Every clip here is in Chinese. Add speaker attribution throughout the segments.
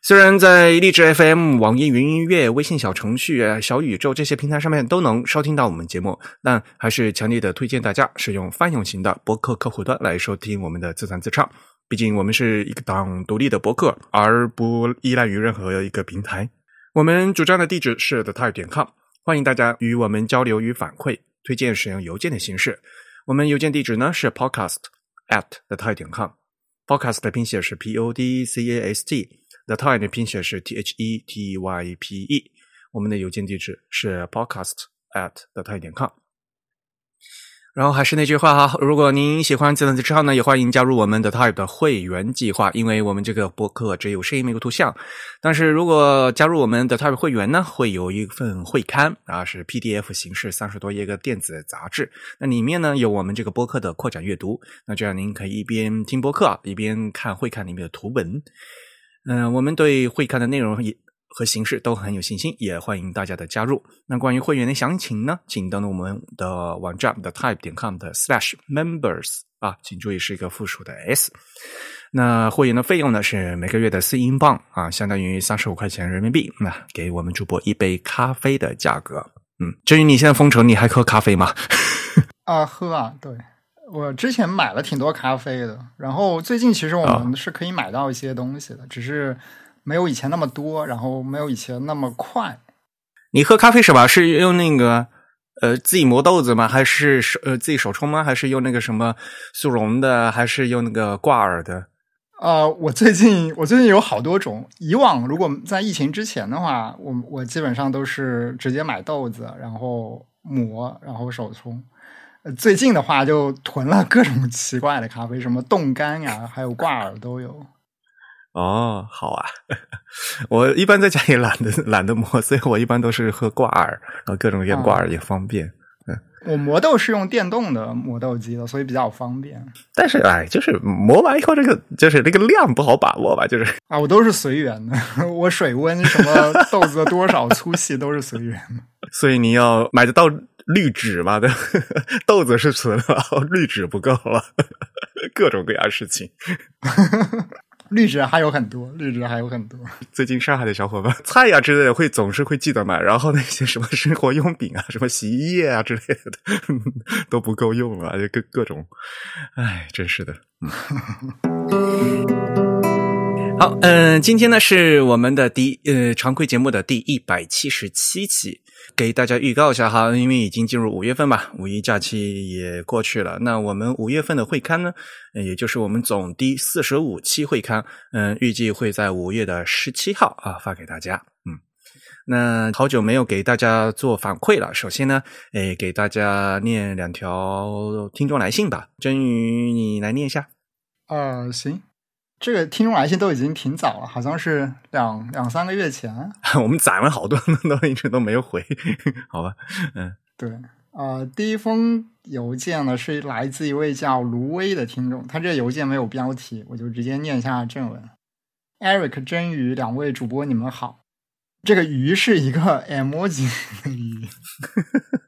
Speaker 1: 虽然在荔枝 FM、网易云音乐、微信小程序、小宇宙这些平台上面都能收听到我们节目，但还是强烈的推荐大家使用泛用型的博客客户端来收听我们的自弹自唱。毕竟我们是一个档独立的博客，而不依赖于任何一个平台。我们主张的地址是 the type 点 com，欢迎大家与我们交流与反馈，推荐使用邮件的形式。我们邮件地址呢是 podcast at the type 点 com，podcast 的拼写是 p o d c a s t The type 的拼写是 t h e t y p e。我们的邮件地址是 podcast at the type 点 com。然后还是那句话哈，如果您喜欢自弹自唱呢，也欢迎加入我们的 Type 的会员计划。因为我们这个播客只有声音没有图像，但是如果加入我们的 Type 会员呢，会有一份会刊啊，是 PDF 形式三十多页个电子杂志。那里面呢有我们这个播客的扩展阅读，那这样您可以一边听播客一边看会刊里面的图文。嗯，我们对会刊的内容也。和形式都很有信心，也欢迎大家的加入。那关于会员的详情呢，请登录我们的网站 the type 点 com 的 slash members 啊，请注意是一个复数的 s。那会员的费用呢是每个月的四英镑啊，相当于三十五块钱人民币。那给我们主播一杯咖啡的价格。嗯，至于你现在封城，你还喝咖啡吗？
Speaker 2: 啊，喝啊，对我之前买了挺多咖啡的，然后最近其实我们是可以买到一些东西的，只是。没有以前那么多，然后没有以前那么快。
Speaker 1: 你喝咖啡是吧？是用那个呃自己磨豆子吗？还是手呃自己手冲吗？还是用那个什么速溶的？还是用那个挂耳的？
Speaker 2: 呃，我最近我最近有好多种。以往如果在疫情之前的话，我我基本上都是直接买豆子，然后磨，然后手冲。最近的话就囤了各种奇怪的咖啡，什么冻干呀，还有挂耳都有。
Speaker 1: 哦，好啊！我一般在家里懒得懒得磨，所以我一般都是喝挂耳，然后各种各样挂耳也方便。嗯，
Speaker 2: 我磨豆是用电动的磨豆机的，所以比较方便。
Speaker 1: 但是哎，就是磨完以后，这个就是那个量不好把握吧？就是
Speaker 2: 啊，我都是随缘的，我水温什么豆子的多少粗细都是随缘的。
Speaker 1: 所以你要买得到滤纸嘛？的 豆子是存了，滤纸不够了，各种各样事情。
Speaker 2: 绿纸还有很多，绿纸还有很多。
Speaker 1: 最近上海的小伙伴，菜呀之类的会总是会记得买，然后那些什么生活用品啊，什么洗衣液啊之类的都不够用了，就各各种，哎，真是的。好，嗯，今天呢是我们的第呃常规节目的第一百七十七期。给大家预告一下哈，因为已经进入五月份嘛，五一假期也过去了。那我们五月份的会刊呢，也就是我们总第四十五期会刊，嗯，预计会在五月的十七号啊发给大家。嗯，那好久没有给大家做反馈了。首先呢，诶，给大家念两条听众来信吧。真宇，你来念一下。
Speaker 2: 啊，行。这个听众来信都已经挺早了，好像是两两三个月前。
Speaker 1: 我们攒了好多，都一直都没有回，好吧？嗯，
Speaker 2: 对，呃，第一封邮件呢是来自一位叫卢威的听众，他这个邮件没有标题，我就直接念一下正文：Eric 真鱼两位主播，你们好。这个鱼是一个 emoji 的鱼。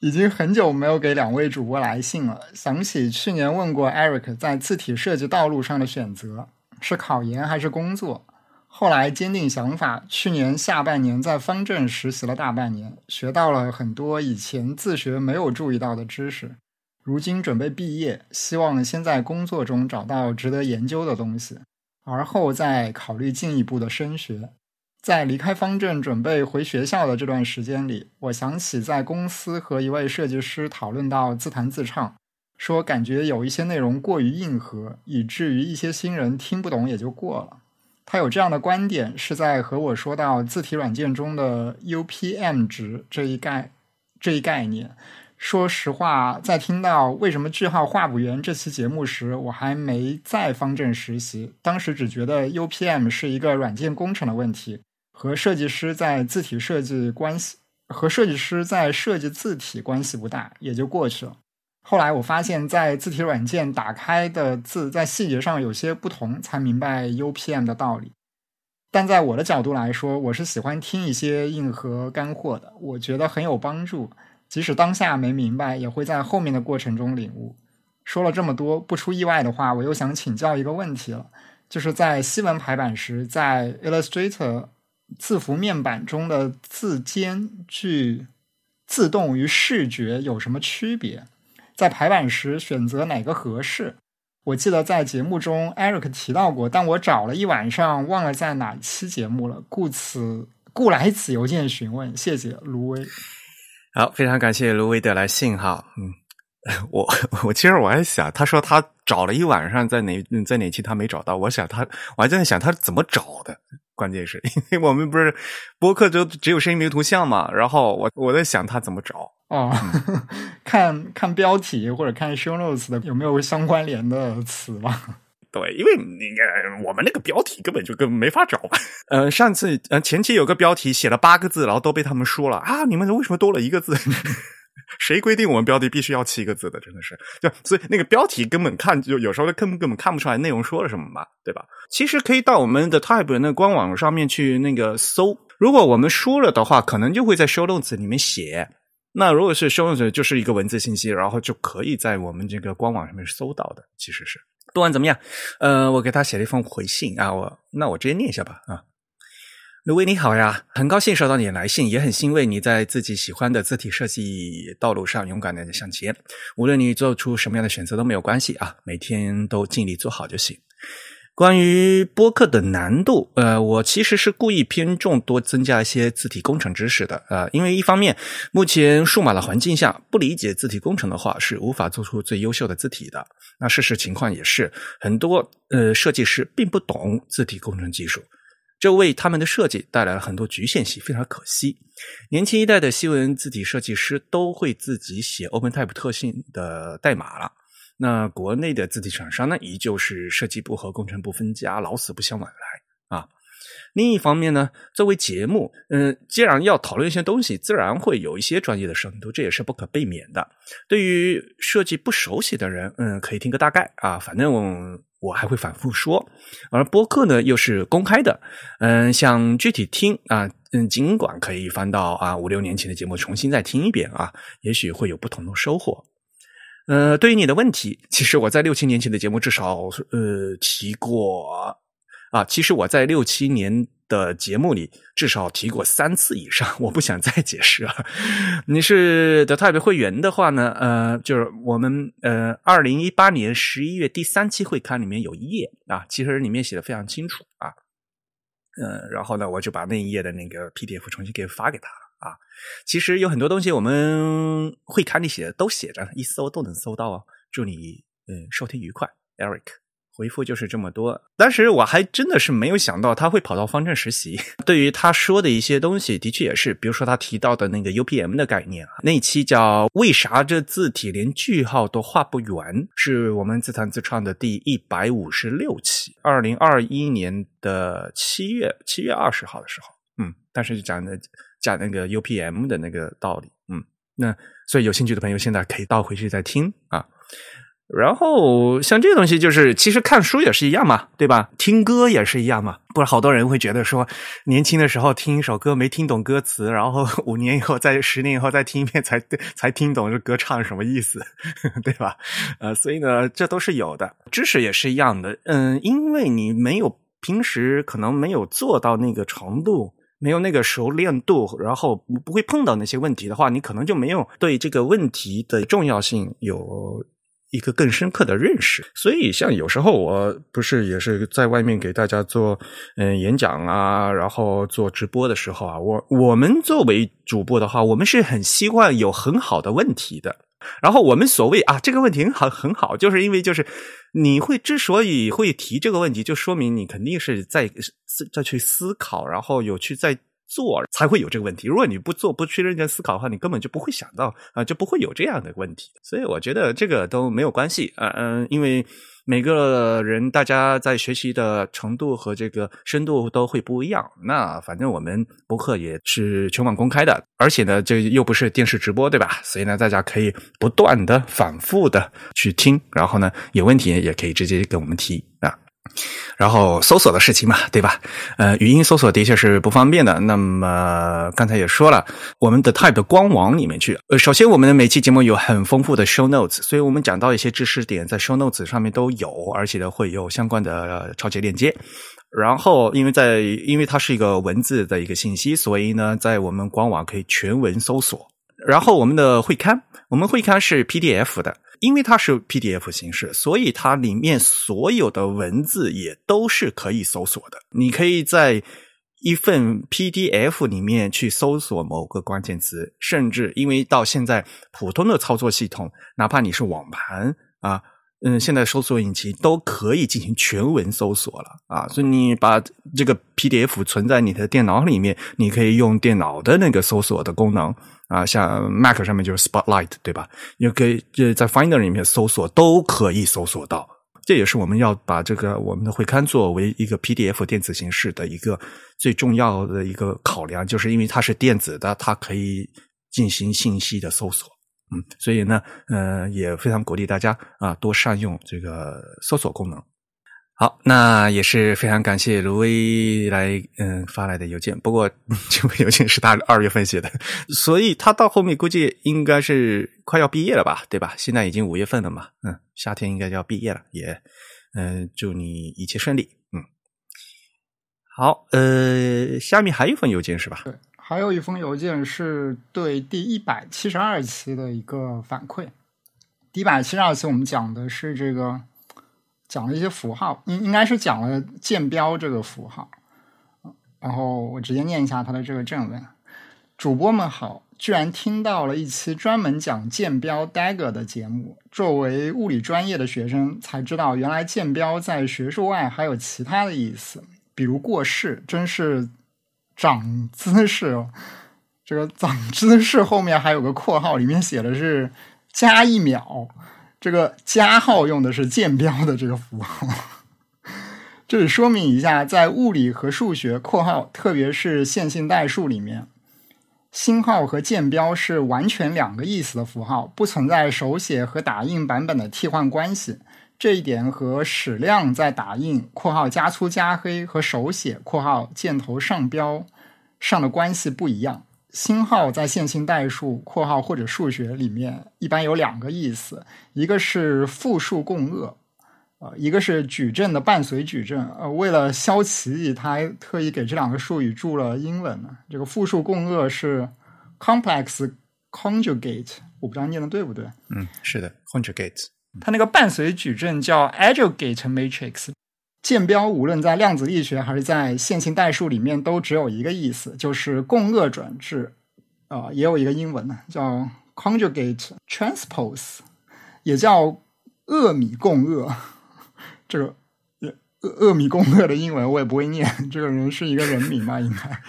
Speaker 2: 已经很久没有给两位主播来信了。想起去年问过 Eric 在字体设计道路上的选择是考研还是工作，后来坚定想法，去年下半年在方正实习了大半年，学到了很多以前自学没有注意到的知识。如今准备毕业，希望先在工作中找到值得研究的东西，而后再考虑进一步的升学。在离开方正准备回学校的这段时间里，我想起在公司和一位设计师讨论到自弹自唱，说感觉有一些内容过于硬核，以至于一些新人听不懂也就过了。他有这样的观点，是在和我说到字体软件中的 UPM 值这一概这一概念。说实话，在听到为什么句号画不圆这期节目时，我还没在方正实习，当时只觉得 UPM 是一个软件工程的问题。和设计师在字体设计关系和设计师在设计字体关系不大，也就过去了。后来我发现，在字体软件打开的字在细节上有些不同，才明白 UPM 的道理。但在我的角度来说，我是喜欢听一些硬核干货的，我觉得很有帮助。即使当下没明白，也会在后面的过程中领悟。说了这么多，不出意外的话，我又想请教一个问题了，就是在西文排版时，在 Illustrator 字符面板中的字间距自动与视觉有什么区别？在排版时选择哪个合适？我记得在节目中 Eric 提到过，但我找了一晚上，忘了在哪期节目了，故此故来此邮件询问。谢谢卢威。
Speaker 1: 好，非常感谢卢威的来信哈。嗯，我我其实我还想，他说他找了一晚上，在哪在哪期他没找到。我想他，我还在想他怎么找的。关键是 因为我们不是播客就只有声音没有图像嘛。然后我我在想他怎么找
Speaker 2: 哦，看看标题或者看 show notes 的有没有相关联的词吧。
Speaker 1: 对，因为那个我们那个标题根本就根本没法找。呃，上次呃前期有个标题写了八个字，然后都被他们说了啊！你们为什么多了一个字？谁规定我们标题必须要七个字的？真的是，就所以那个标题根本看就有时候根本根本看不出来内容说了什么嘛，对吧？其实可以到我们的 Type 那官网上面去那个搜，如果我们输了的话，可能就会在 Show Notes 里面写。那如果是 Show Notes 就是一个文字信息，然后就可以在我们这个官网上面搜到的。其实是。不管怎么样，呃，我给他写了一封回信啊，我那我直接念一下吧啊，卢威你好呀，很高兴收到你的来信，也很欣慰你在自己喜欢的字体设计道路上勇敢的向前，无论你做出什么样的选择都没有关系啊，每天都尽力做好就行。关于播客的难度，呃，我其实是故意偏重多增加一些字体工程知识的呃，因为一方面，目前数码的环境下，不理解字体工程的话，是无法做出最优秀的字体的。那事实情况也是，很多呃设计师并不懂字体工程技术，这为他们的设计带来了很多局限性，非常可惜。年轻一代的西文字体设计师都会自己写 OpenType 特性的代码了。那国内的字体厂商呢，依旧是设计部和工程部分家，老死不相往来啊。另一方面呢，作为节目，嗯，既然要讨论一些东西，自然会有一些专业的深度，这也是不可避免的。对于设计不熟悉的人，嗯，可以听个大概啊，反正我还会反复说。而播客呢，又是公开的，嗯，想具体听啊，嗯，尽管可以翻到啊五六年前的节目重新再听一遍啊，也许会有不同的收获。呃，对于你的问题，其实我在六七年前的节目至少呃提过啊。其实我在六七年的节目里至少提过三次以上，我不想再解释了。你是的 Type 会员的话呢，呃，就是我们呃二零一八年十一月第三期会刊里面有一页啊，其实里面写的非常清楚啊。嗯，然后呢，我就把那一页的那个 PDF 重新给发给他了。啊，其实有很多东西我们会刊里写的都写着，一搜都能搜到啊。祝你嗯收听愉快，Eric。回复就是这么多。当时我还真的是没有想到他会跑到方正实习。对于他说的一些东西，的确也是，比如说他提到的那个 UPM 的概念啊，那期叫“为啥这字体连句号都画不圆”，是我们自弹自唱的第一百五十六期，二零二一年的七月七月二十号的时候，嗯，但是讲的。讲那个 UPM 的那个道理，嗯，那所以有兴趣的朋友现在可以倒回去再听啊。然后像这个东西，就是其实看书也是一样嘛，对吧？听歌也是一样嘛。不是好多人会觉得说，年轻的时候听一首歌没听懂歌词，然后五年以后、再十年以后再听一遍，才才听懂这歌唱什么意思，对吧？呃，所以呢，这都是有的。知识也是一样的，嗯，因为你没有平时可能没有做到那个程度。没有那个熟练度，然后不会碰到那些问题的话，你可能就没有对这个问题的重要性有一个更深刻的认识。所以，像有时候我不是也是在外面给大家做嗯演讲啊，然后做直播的时候啊，我我们作为主播的话，我们是很希望有很好的问题的。然后我们所谓啊，这个问题很很好，就是因为就是你会之所以会提这个问题，就说明你肯定是在在去思考，然后有去在做才会有这个问题。如果你不做，不去认真思考的话，你根本就不会想到啊，就不会有这样的问题。所以我觉得这个都没有关系啊，嗯，因为。每个人大家在学习的程度和这个深度都会不一样。那反正我们博客也是全网公开的，而且呢，这又不是电视直播，对吧？所以呢，大家可以不断的、反复的去听，然后呢，有问题也可以直接跟我们提啊。然后搜索的事情嘛，对吧？呃，语音搜索的确是不方便的。那么刚才也说了，我们的 Type 官网里面去。呃，首先我们的每期节目有很丰富的 Show Notes，所以我们讲到一些知识点在 Show Notes 上面都有，而且呢会有相关的超级链接。然后因为在因为它是一个文字的一个信息，所以呢在我们官网可以全文搜索。然后我们的会刊，我们会刊是 PDF 的。因为它是 PDF 形式，所以它里面所有的文字也都是可以搜索的。你可以在一份 PDF 里面去搜索某个关键词，甚至因为到现在普通的操作系统，哪怕你是网盘啊，嗯，现在搜索引擎都可以进行全文搜索了啊。所以你把这个 PDF 存在你的电脑里面，你可以用电脑的那个搜索的功能。啊，像 Mac 上面就是 Spotlight，对吧？也可以在 Finder 里面搜索，都可以搜索到。这也是我们要把这个我们的会刊作为一个 PDF 电子形式的一个最重要的一个考量，就是因为它是电子的，它可以进行信息的搜索。嗯，所以呢，呃，也非常鼓励大家啊，多善用这个搜索功能。好，那也是非常感谢卢威来嗯发来的邮件。不过 这封邮件是他二月份写的，所以他到后面估计应该是快要毕业了吧，对吧？现在已经五月份了嘛，嗯，夏天应该就要毕业了，也嗯祝你一切顺利，嗯。好，呃，下面还有一封邮件是吧？
Speaker 2: 对，还有一封邮件是对第一百七十二期的一个反馈。第一百七十二期我们讲的是这个。讲了一些符号，应应该是讲了剑标这个符号，然后我直接念一下他的这个正文。主播们好，居然听到了一期专门讲剑标 dagger 的节目。作为物理专业的学生，才知道原来剑标在学术外还有其他的意思，比如过世，真是长姿势哦。这个长姿势后面还有个括号，里面写的是加一秒。这个加号用的是箭标的这个符号，这里说明一下，在物理和数学（括号特别是线性代数）里面，星号和箭标是完全两个意思的符号，不存在手写和打印版本的替换关系。这一点和矢量在打印（括号加粗加黑）和手写（括号箭头上标）上的关系不一样。星号在线性代数（括号或者数学）里面一般有两个意思，一个是复数共轭，呃，一个是矩阵的伴随矩阵。呃，为了消歧义，他还特意给这两个术语注了英文呢。这个复数共轭是 complex conjugate，我不知道念的对不对。
Speaker 1: 嗯，是的，conjugate。
Speaker 2: 它那个伴随矩阵叫 adjugate matrix。剑标无论在量子力学还是在线性代数里面都只有一个意思，就是共轭转置。啊，也有一个英文呢，叫 conjugate transpose，也叫厄米共轭。这个厄厄米共轭的英文我也不会念，这个人是一个人名吧？应该。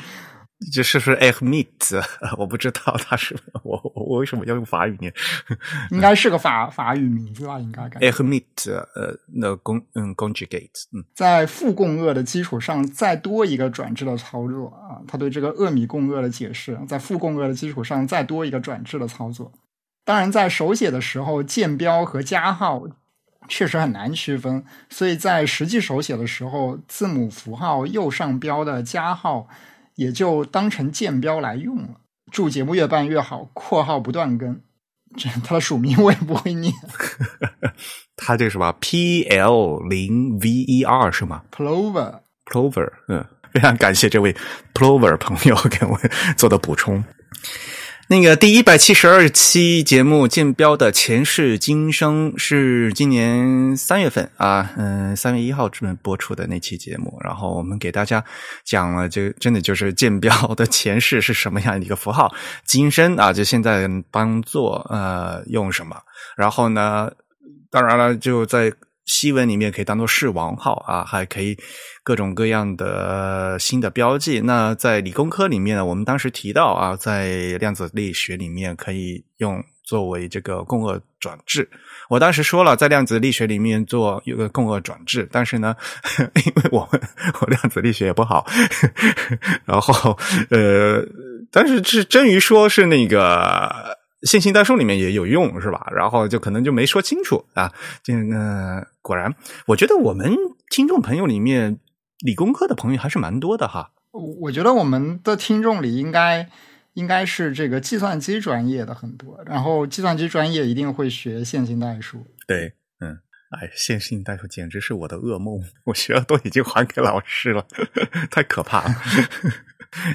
Speaker 1: 这是不是 e r m i t 我不知道他是我我为什么要用法语念？
Speaker 2: 应该是个法法语名字吧？应该。
Speaker 1: e r m t 呃，那公嗯 conjugate，嗯，
Speaker 2: 在负共轭的基础上再多一个转制的操作啊，他对这个厄米共轭的解释，在负共轭的基础上再多一个转制的操作。当然，在手写的时候，键标和加号确实很难区分，所以在实际手写的时候，字母符号右上标的加号。也就当成剑标来用了。祝节目越办越好，括号不断更。这他的署名我也不会念。
Speaker 1: 他这个什么 P L 零 V E R 是吗
Speaker 2: ？Plover，Plover，
Speaker 1: 嗯，非常感谢这位 Plover 朋友给我做的补充。那个第一百七十二期节目《剑标的前世今生》是今年三月份啊，嗯，三月一号这播出的那期节目。然后我们给大家讲了，就真的就是剑标的前世是什么样的一个符号，今生啊，就现在当做呃用什么。然后呢，当然了，就在西文里面可以当做视王号啊，还可以各种各样的新的标记。那在理工科里面呢，我们当时提到啊，在量子力学里面可以用作为这个共轭转置。我当时说了，在量子力学里面做有个共轭转置，但是呢，因为我们我量子力学也不好，然后呃，但是是真于说是那个。线性代数里面也有用，是吧？然后就可能就没说清楚啊。这个果然，我觉得我们听众朋友里面理工科的朋友还是蛮多的哈。
Speaker 2: 我觉得我们的听众里应该应该是这个计算机专业的很多，然后计算机专业一定会学线性代数。
Speaker 1: 对，嗯，哎，线性代数简直是我的噩梦，我学的都已经还给老师了，太可怕了。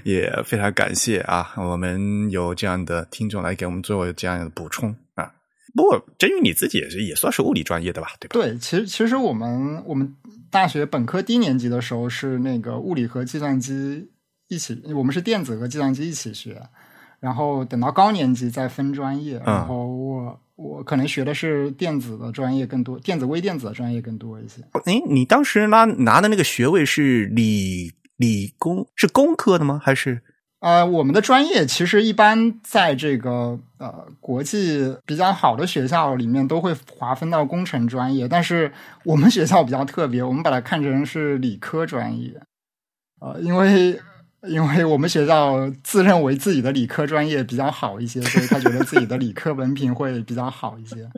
Speaker 1: 也非常感谢啊，我们有这样的听众来给我们做这样的补充啊。不过，真宇你自己也是也算是物理专业的吧，对吧？
Speaker 2: 对，其实其实我们我们大学本科低年级的时候是那个物理和计算机一起，我们是电子和计算机一起学，然后等到高年级再分专业。然后我我可能学的是电子的专业更多，电子微电子的专业更多一些。
Speaker 1: 哎，你当时拿拿的那个学位是理？理工是工科的吗？还是
Speaker 2: 呃，我们的专业其实一般在这个呃国际比较好的学校里面都会划分到工程专业，但是我们学校比较特别，我们把它看成是理科专业。呃，因为因为我们学校自认为自己的理科专业比较好一些，所以他觉得自己的理科文凭会比较好一些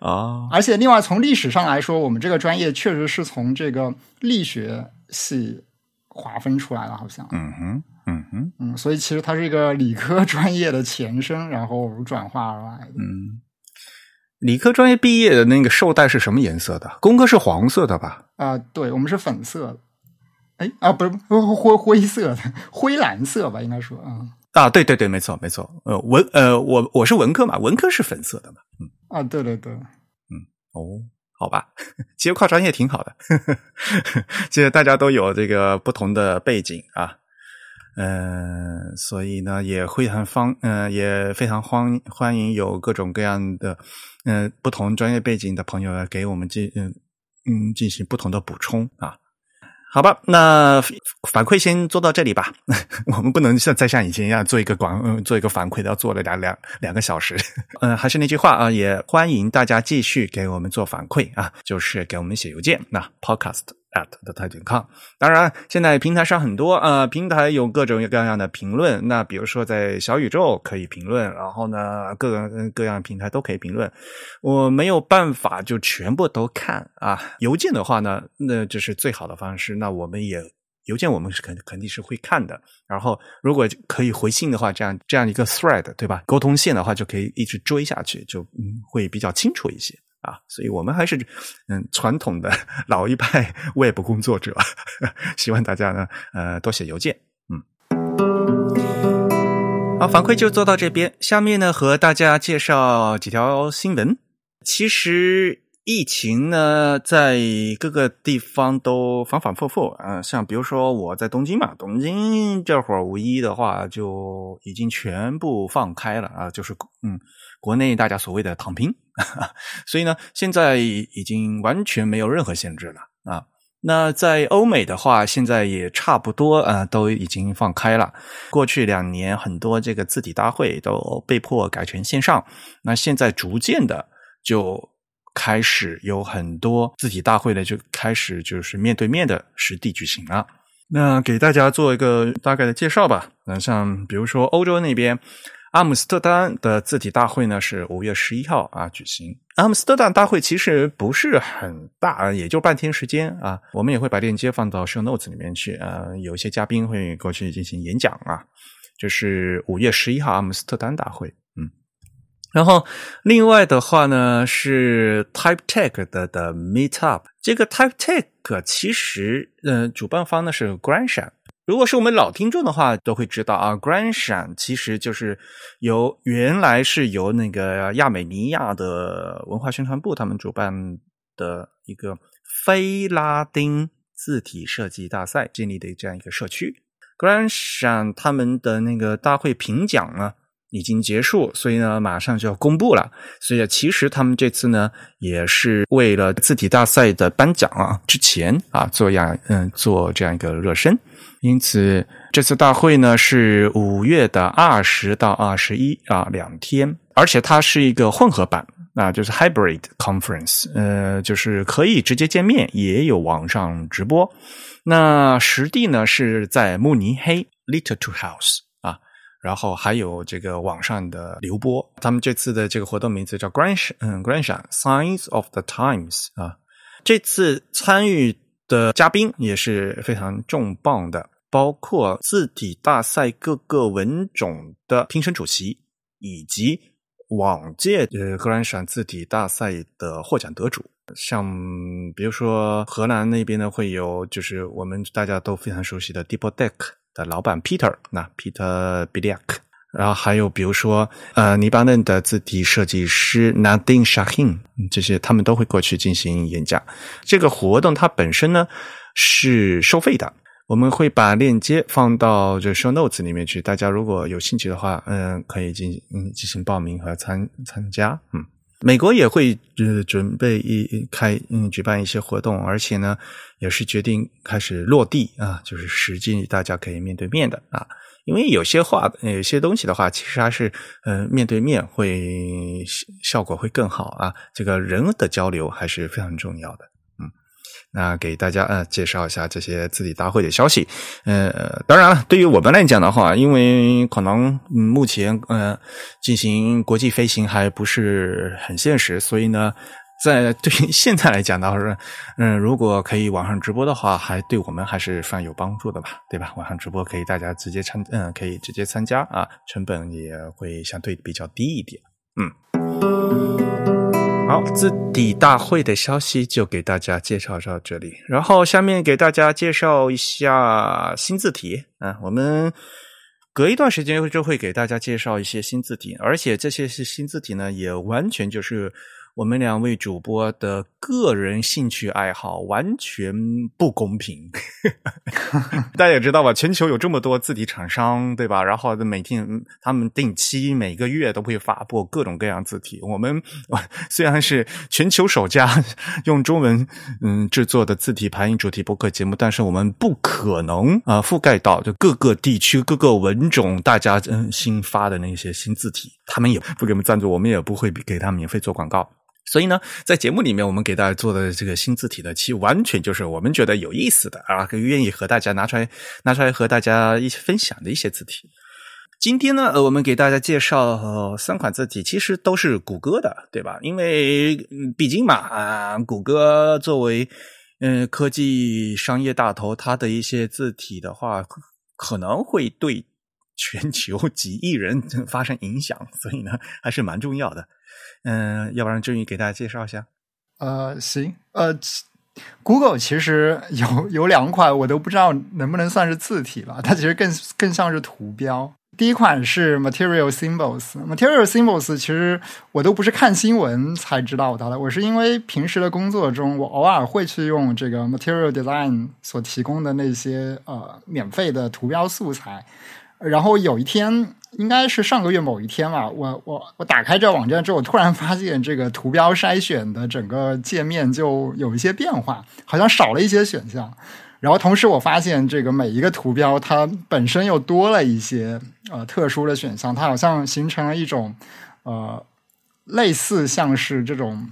Speaker 1: 啊。
Speaker 2: 而且另外从历史上来说，我们这个专业确实是从这个力学系。划分出来了，好像。
Speaker 1: 嗯哼，嗯哼，
Speaker 2: 嗯，所以其实它是一个理科专业的前身，然后转化而来的。
Speaker 1: 嗯，理科专业毕业的那个绶带是什么颜色的？工科是黄色的吧？
Speaker 2: 啊，对，我们是粉色的。哎，啊，不是灰灰色的，灰蓝色吧？应该说，啊
Speaker 1: 啊，对对对，没错没错。呃，文呃，我我是文科嘛，文科是粉色的嘛。嗯
Speaker 2: 啊，对对对，
Speaker 1: 嗯，哦。好吧，其实跨专业挺好的，其实大家都有这个不同的背景啊，嗯，所以呢也会很方，嗯，也非常欢欢迎有各种各样的嗯不同专业背景的朋友来给我们进嗯嗯进行不同的补充啊。好吧，那反馈先做到这里吧。我们不能像再像以前一样做一个广，做一个反馈，要做了两两两个小时。嗯，还是那句话啊，也欢迎大家继续给我们做反馈啊，就是给我们写邮件。那 podcast。At 的泰点 com，当然，现在平台上很多呃，平台有各种各样的评论。那比如说在小宇宙可以评论，然后呢，各个各样平台都可以评论。我没有办法就全部都看啊。邮件的话呢，那就是最好的方式。那我们也邮件，我们是肯肯定是会看的。然后如果可以回信的话，这样这样一个 thread 对吧？沟通线的话就可以一直追下去，就嗯会比较清楚一些。啊，所以我们还是嗯传统的老一派 Web 工作者，希望大家呢呃多写邮件，嗯。好，反馈就做到这边，下面呢和大家介绍几条新闻。其实疫情呢在各个地方都反反复复，嗯，像比如说我在东京嘛，东京这会儿五一的话就已经全部放开了啊，就是嗯。国内大家所谓的躺平，所以呢，现在已经完全没有任何限制了啊。那在欧美的话，现在也差不多啊，都已经放开了。过去两年，很多这个字体大会都被迫改成线上，那现在逐渐的就开始有很多字体大会呢，就开始就是面对面的实地举行了。那给大家做一个大概的介绍吧。那像比如说欧洲那边。阿姆斯特丹的字体大会呢是五月十一号啊举行。阿姆斯特丹大会其实不是很大，也就半天时间啊。我们也会把链接放到 show notes 里面去啊。有一些嘉宾会过去进行演讲啊。就是五月十一号阿姆斯特丹大会，嗯。然后另外的话呢是 Type Tech 的的 Meet Up。这个 Type Tech 其实呃主办方呢是 Grandson。如果是我们老听众的话，都会知道啊，Grandson 其实就是由原来是由那个亚美尼亚的文化宣传部他们主办的一个非拉丁字体设计大赛建立的这样一个社区。Grandson 他们的那个大会评奖呢，已经结束，所以呢，马上就要公布了。所以其实他们这次呢，也是为了字体大赛的颁奖啊之前啊，做样嗯做这样一个热身。因此，这次大会呢是五月的二十到二十一啊两天，而且它是一个混合版啊，就是 hybrid conference，呃，就是可以直接见面，也有网上直播。那实地呢是在慕尼黑 Little Two House 啊。然后还有这个网上的流播，他们这次的这个活动名字叫 Grand 嗯 Grand Signs of the Times 啊。这次参与的嘉宾也是非常重磅的，包括字体大赛各个文种的评审主席，以及往届呃 Grand 字体大赛的获奖得主。像比如说荷兰那边呢，会有就是我们大家都非常熟悉的 Deep Deck。的老板 Peter，那 Peter Biliak，然后还有比如说呃，黎巴嫩的字体设计师 Nadine Shahin，这些他们都会过去进行演讲。这个活动它本身呢是收费的，我们会把链接放到就 show notes 里面去，大家如果有兴趣的话，嗯，可以进嗯进行报名和参参加，嗯。美国也会呃准备一开嗯举办一些活动，而且呢也是决定开始落地啊，就是实际大家可以面对面的啊，因为有些话有些东西的话，其实还是嗯面对面会效果会更好啊，这个人的交流还是非常重要的。嗯那给大家呃介绍一下这些字体大会的消息。呃，当然了，对于我们来讲的话，因为可能目前呃进行国际飞行还不是很现实，所以呢，在对于现在来讲的话，嗯，如果可以网上直播的话，还对我们还是算有帮助的吧，对吧？网上直播可以大家直接参，嗯，可以直接参加啊，成本也会相对比较低一点，嗯。好，字体大会的消息就给大家介绍到这里。然后下面给大家介绍一下新字体啊，我们隔一段时间就会给大家介绍一些新字体，而且这些是新字体呢，也完全就是。我们两位主播的个人兴趣爱好完全不公平，大家也知道吧？全球有这么多字体厂商，对吧？然后每天他们定期每个月都会发布各种各样字体。我们 虽然是全球首家用中文嗯制作的字体排印主题播客节目，但是我们不可能啊覆盖到就各个地区各个文种大家嗯新发的那些新字体，他们也不给我们赞助，我们也不会给他们免费做广告。所以呢，在节目里面，我们给大家做的这个新字体呢，其实完全就是我们觉得有意思的啊，愿意和大家拿出来拿出来和大家一起分享的一些字体。今天呢，呃，我们给大家介绍三款字体，其实都是谷歌的，对吧？因为毕竟嘛，啊，谷歌作为嗯科技商业大头，它的一些字体的话，可能会对全球几亿人发生影响，所以呢，还是蛮重要的。嗯，要不然郑宇给大家介绍一下。
Speaker 2: 呃，行，呃，Google 其实有有两款，我都不知道能不能算是字体了，它其实更更像是图标。第一款是 Material Symbols，Material Symbols 其实我都不是看新闻才知道它的，我是因为平时的工作中，我偶尔会去用这个 Material Design 所提供的那些呃免费的图标素材，然后有一天。应该是上个月某一天吧，我我我打开这网站之后，突然发现这个图标筛选的整个界面就有一些变化，好像少了一些选项。然后同时我发现这个每一个图标它本身又多了一些呃特殊的选项，它好像形成了一种呃类似像是这种。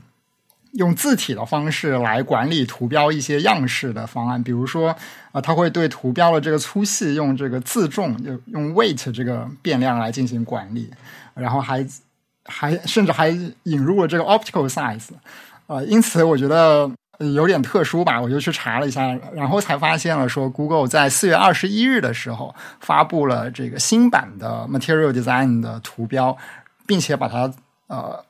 Speaker 2: 用字体的方式来管理图标一些样式的方案，比如说，啊，它会对图标的这个粗细用这个自重，用用 weight 这个变量来进行管理，然后还还甚至还引入了这个 optical size，呃，因此我觉得有点特殊吧，我就去查了一下，然后才发现了说，Google 在四月二十一日的时候发布了这个新版的 Material Design 的图标，并且把它呃。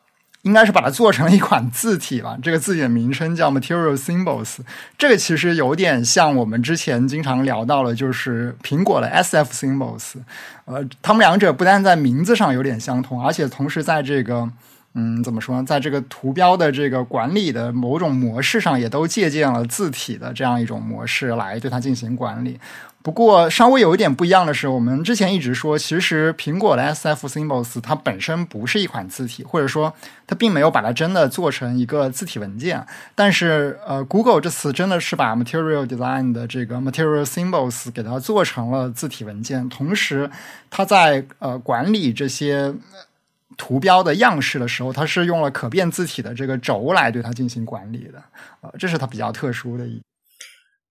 Speaker 2: 应该是把它做成了一款字体吧。这个字体的名称叫 Material Symbols。这个其实有点像我们之前经常聊到了，就是苹果的 SF Symbols。呃，他们两者不但在名字上有点相同，而且同时在这个嗯，怎么说呢，在这个图标的这个管理的某种模式上，也都借鉴了字体的这样一种模式来对它进行管理。不过稍微有一点不一样的是，我们之前一直说，其实苹果的 SF Symbols 它本身不是一款字体，或者说它并没有把它真的做成一个字体文件。但是呃，Google 这次真的是把 Material Design 的这个 Material Symbols 给它做成了字体文件，同时它在呃管理这些图标的样式的时候，它是用了可变字体的这个轴来对它进行管理的。呃，这是它比较特殊的一。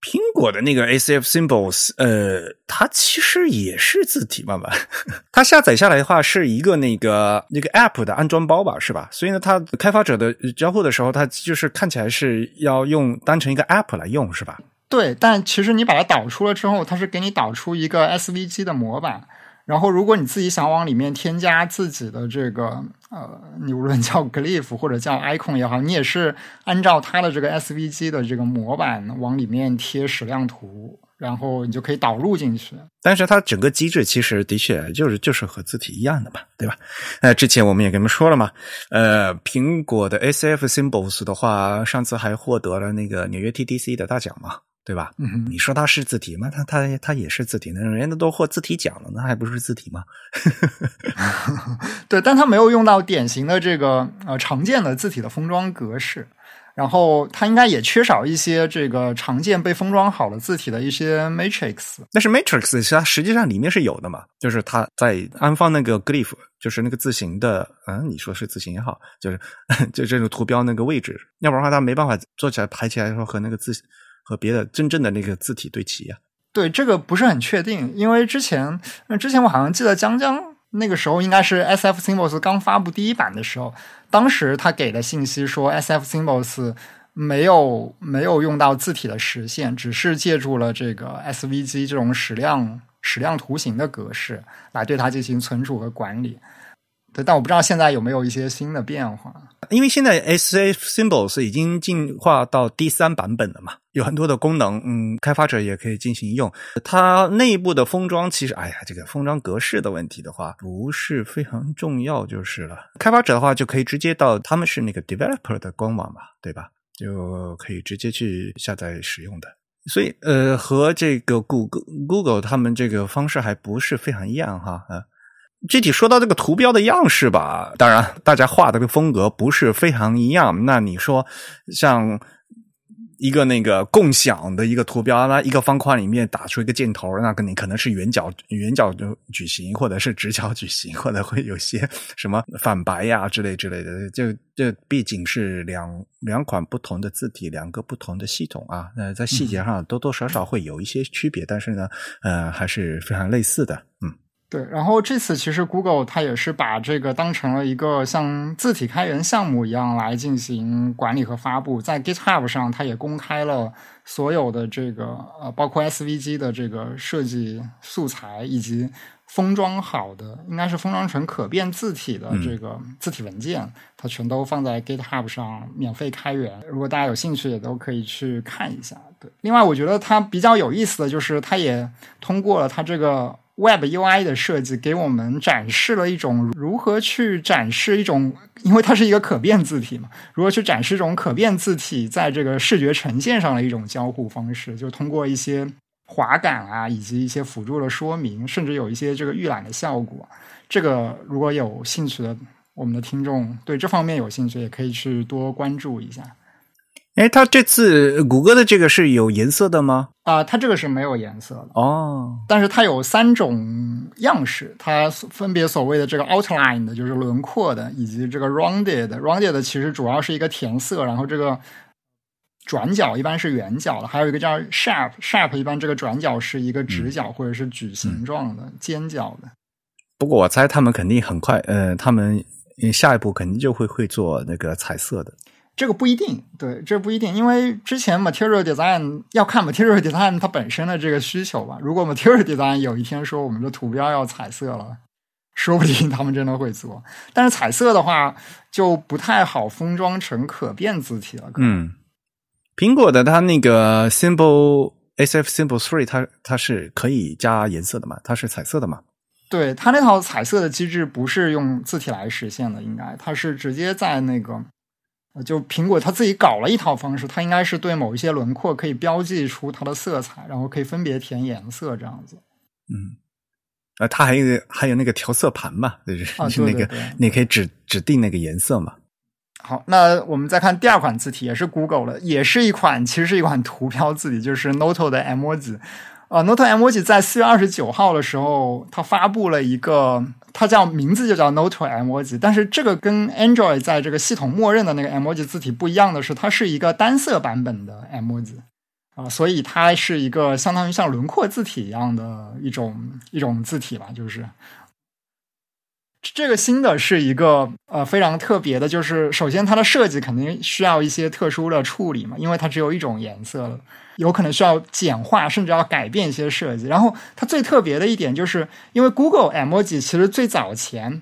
Speaker 1: 苹果的那个 ACF Symbols，呃，它其实也是字体嘛吧？它下载下来的话是一个那个那个 App 的安装包吧，是吧？所以呢，它开发者的交互的时候，它就是看起来是要用当成一个 App 来用，是吧？
Speaker 2: 对，但其实你把它导出了之后，它是给你导出一个 SVG 的模板。然后，如果你自己想往里面添加自己的这个呃，你无论叫 glyph 或者叫 icon 也好，你也是按照它的这个 SVG 的这个模板往里面贴矢量图，然后你就可以导入进去。
Speaker 1: 但是它整个机制其实的确就是就是和字体一样的嘛，对吧？呃，之前我们也跟你们说了嘛，呃，苹果的 SF Symbols 的话，上次还获得了那个纽约 TDC 的大奖嘛。对吧？
Speaker 2: 嗯，
Speaker 1: 你说它是字体吗？它它它也是字体，那人家都获字体奖了，那还不是字体吗？
Speaker 2: 对，但它没有用到典型的这个呃常见的字体的封装格式，然后它应该也缺少一些这个常见被封装好的字体的一些 matrix。
Speaker 1: 但是 matrix 它实际上里面是有的嘛，就是它在安放那个 glyph，就是那个字形的，嗯，你说是字形也好，就是 就这种图标那个位置，要不然的话它没办法做起来排起来的时候和那个字。和别的真正的那个字体对齐啊？
Speaker 2: 对，这个不是很确定，因为之前，之前我好像记得江江那个时候应该是 S F Symbols 刚发布第一版的时候，当时他给的信息说 S F Symbols 没有没有用到字体的实现，只是借助了这个 S V G 这种矢量矢量图形的格式来对它进行存储和管理。对，但我不知道现在有没有一些新的变化。
Speaker 1: 因为现在 S F Symbols 已经进化到第三版本了嘛，有很多的功能，嗯，开发者也可以进行用。它内部的封装其实，哎呀，这个封装格式的问题的话，不是非常重要就是了。开发者的话就可以直接到他们是那个 developer 的官网嘛，对吧？就可以直接去下载使用的。所以，呃，和这个 Google Google 他们这个方式还不是非常一样哈，啊。具体说到这个图标的样式吧，当然大家画的个风格不是非常一样。那你说像一个那个共享的一个图标，那一个方框里面打出一个箭头，那肯定可能是圆角圆角矩形，或者是直角矩形，或者会有些什么反白呀之类之类的。就这毕竟是两两款不同的字体，两个不同的系统啊。那在细节上多多少少会有一些区别，但是呢，呃，还是非常类似的。嗯。
Speaker 2: 对，然后这次其实 Google 它也是把这个当成了一个像字体开源项目一样来进行管理和发布，在 GitHub 上，它也公开了所有的这个呃，包括 SVG 的这个设计素材，以及封装好的，应该是封装成可变字体的这个字体文件，它全都放在 GitHub 上免费开源。如果大家有兴趣，也都可以去看一下。对，另外我觉得它比较有意思的就是，它也通过了它这个。Web UI 的设计给我们展示了一种如何去展示一种，因为它是一个可变字体嘛，如何去展示这种可变字体在这个视觉呈现上的一种交互方式，就通过一些滑感啊，以及一些辅助的说明，甚至有一些这个预览的效果。这个如果有兴趣的我们的听众对这方面有兴趣，也可以去多关注一下。
Speaker 1: 哎，它这次谷歌的这个是有颜色的吗？
Speaker 2: 啊，它这个是没有颜色的
Speaker 1: 哦。
Speaker 2: 但是它有三种样式，它分别所谓的这个 outline 的，就是轮廓的，以及这个 rounded。rounded 其实主要是一个填色，然后这个转角一般是圆角的，还有一个叫 sharp，sharp 一般这个转角是一个直角或者是矩形状的尖角的。
Speaker 1: 不过我猜他们肯定很快，呃，他们下一步肯定就会会做那个彩色的。
Speaker 2: 这个不一定，对，这不一定，因为之前 Material Design 要看 Material Design 它本身的这个需求吧。如果 Material Design 有一天说我们的图标要彩色了，说不定他们真的会做。但是彩色的话就不太好封装成可变字体了。
Speaker 1: 嗯，苹果的它那个 Symbol SF Symbol Three 它它是可以加颜色的嘛？它是彩色的嘛？
Speaker 2: 对，它那套彩色的机制不是用字体来实现的，应该它是直接在那个。呃就苹果它自己搞了一套方式，它应该是对某一些轮廓可以标记出它的色彩，然后可以分别填颜色这样子。
Speaker 1: 嗯，啊，它还有还有那个调色盘嘛，就是、那个
Speaker 2: 对对对
Speaker 1: 你可以指指定那个颜色嘛。
Speaker 2: 好，那我们再看第二款字体，也是 Google 的，也是一款其实是一款图标字体，就是 Noto 的 emoji。呃，Noto emoji 在四月二十九号的时候，它发布了一个，它叫名字就叫 Noto emoji，但是这个跟 Android 在这个系统默认的那个 emoji 字体不一样的是，它是一个单色版本的 emoji 啊、所以它是一个相当于像轮廓字体一样的一种一种字体吧，就是。这个新的是一个呃非常特别的，就是首先它的设计肯定需要一些特殊的处理嘛，因为它只有一种颜色了，有可能需要简化，甚至要改变一些设计。然后它最特别的一点就是，因为 Google Emoji 其实最早前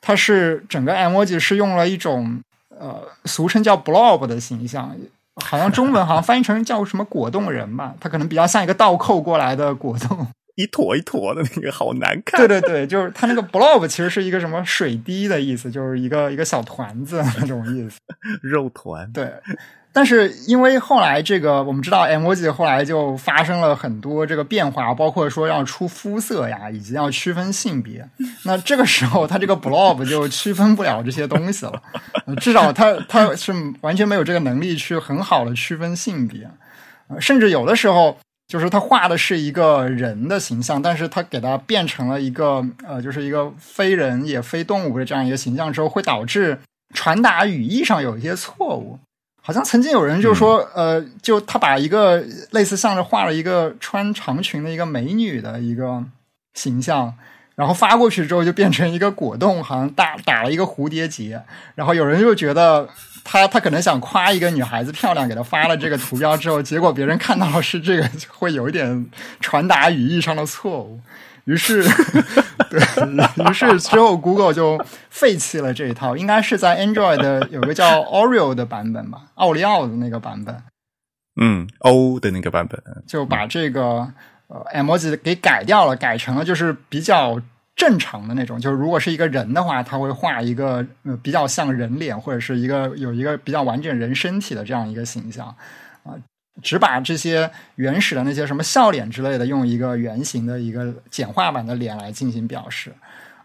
Speaker 2: 它是整个 Emoji 是用了一种呃俗称叫 Blob 的形象，好像中文好像翻译成叫什么果冻人吧，它可能比较像一个倒扣过来的果冻。
Speaker 1: 一坨一坨的那个好难看。
Speaker 2: 对对对，就是它那个 blob 其实是一个什么水滴的意思，就是一个一个小团子那种意思。
Speaker 1: 肉团。
Speaker 2: 对，但是因为后来这个我们知道 emoji 后来就发生了很多这个变化，包括说要出肤色呀，以及要区分性别。那这个时候它这个 blob 就区分不了这些东西了，呃 至少它它是完全没有这个能力去很好的区分性别，呃甚至有的时候。就是他画的是一个人的形象，但是他给它变成了一个呃，就是一个非人也非动物的这样一个形象之后，会导致传达语义上有一些错误。好像曾经有人就说，呃，就他把一个类似像是画了一个穿长裙的一个美女的一个形象，然后发过去之后就变成一个果冻，好像打打了一个蝴蝶结，然后有人就觉得。他他可能想夸一个女孩子漂亮，给她发了这个图标之后，结果别人看到是这个，就会有一点传达语义上的错误。于是，对，于是之后 Google 就废弃了这一套，应该是在 Android 的有个叫 Oreo 的版本吧，奥利奥的那个版本，
Speaker 1: 嗯，O 的那个版本。
Speaker 2: 就把这个呃 emoji 给改掉了，改成了就是比较。正常的那种，就是如果是一个人的话，他会画一个呃比较像人脸，或者是一个有一个比较完整人身体的这样一个形象啊、只把这些原始的那些什么笑脸之类的，用一个圆形的一个简化版的脸来进行表示。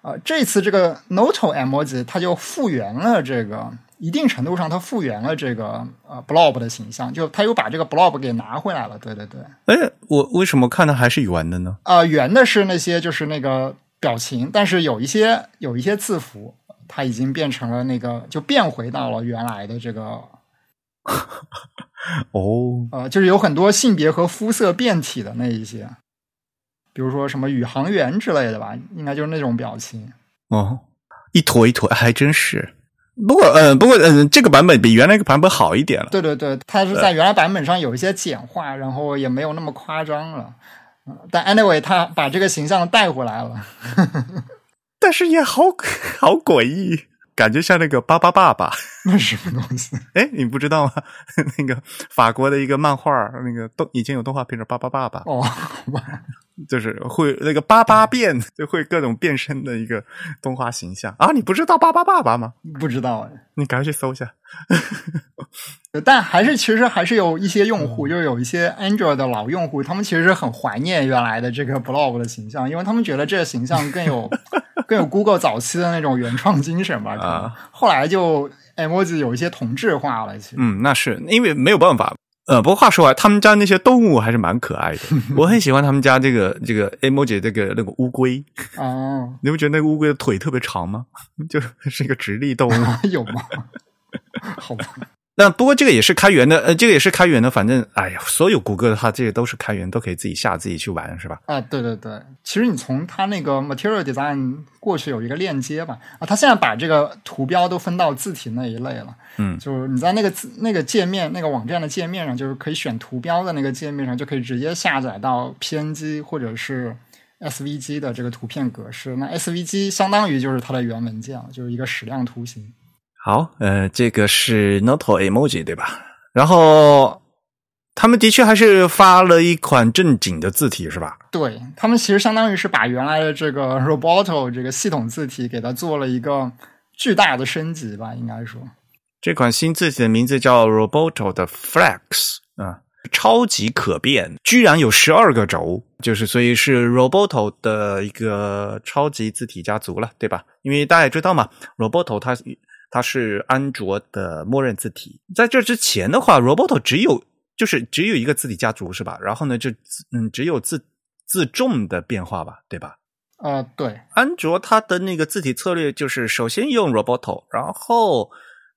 Speaker 2: 呃，这次这个 Noto emoji 它就复原了这个一定程度上，它复原了这个呃 blob 的形象，就它又把这个 blob 给拿回来了。对对对，
Speaker 1: 哎，我为什么看的还是圆的呢？
Speaker 2: 呃，圆的是那些就是那个。表情，但是有一些有一些字符，它已经变成了那个，就变回到了原来的这个。
Speaker 1: 哦，
Speaker 2: 呃，就是有很多性别和肤色变体的那一些，比如说什么宇航员之类的吧，应该就是那种表情。
Speaker 1: 哦，一坨一坨，还真是。不过，嗯、呃，不过，嗯、呃，这个版本比原来一个版本好一点了。
Speaker 2: 对对对，它是在原来版本上有一些简化，然后也没有那么夸张了。但 anyway，他把这个形象带回来了，
Speaker 1: 但是也好好诡异，感觉像那个巴巴爸爸。
Speaker 2: 那什么东西？
Speaker 1: 哎，你不知道吗？那个法国的一个漫画，那个动以前有动画片叫《巴巴爸爸》。
Speaker 2: 哦，好吧，
Speaker 1: 就是会那个巴巴变，就会各种变身的一个动画形象啊！你不知道巴巴爸爸吗？
Speaker 2: 不知道哎，
Speaker 1: 你赶快去搜一下。
Speaker 2: 但还是其实还是有一些用户，就是有一些 Android 的老用户，他们其实很怀念原来的这个 Blog 的形象，因为他们觉得这个形象更有 更有 Google 早期的那种原创精神吧。
Speaker 1: 啊，
Speaker 2: 后来就 emoji 有一些同质化了。其实，
Speaker 1: 嗯，那是因为没有办法。呃，不过话说回来，他们家那些动物还是蛮可爱的，我很喜欢他们家这个这个 emoji 这个那个乌龟。
Speaker 2: 哦，
Speaker 1: 你不觉得那个乌龟的腿特别长吗？就是一个直立动物，
Speaker 2: 有吗？好吧。
Speaker 1: 那不过这个也是开源的，呃，这个也是开源的。反正，哎呀，所有谷歌的它这个都是开源，都可以自己下自己去玩，是吧？
Speaker 2: 啊，对对对。其实你从它那个 Material Design 过去有一个链接吧，啊，它现在把这个图标都分到字体那一类了。
Speaker 1: 嗯，
Speaker 2: 就是你在那个字那个界面那个网站的界面上，就是可以选图标的那个界面上，就可以直接下载到 PNG 或者是 SVG 的这个图片格式。那 SVG 相当于就是它的原文件，就是一个矢量图形。
Speaker 1: 好，呃，这个是 Noto emoji 对吧？然后他们的确还是发了一款正经的字体，是吧？
Speaker 2: 对他们其实相当于是把原来的这个 Roboto 这个系统字体给它做了一个巨大的升级吧，应该说。
Speaker 1: 这款新字体的名字叫 Roboto 的 Flex 啊，超级可变，居然有十二个轴，就是所以是 Roboto 的一个超级字体家族了，对吧？因为大家也知道嘛，Roboto 它它是安卓的默认字体，在这之前的话，Roboto 只有就是只有一个字体家族是吧？然后呢，就嗯只有字字重的变化吧，对吧？
Speaker 2: 呃，对，
Speaker 1: 安卓它的那个字体策略就是首先用 Roboto，然后。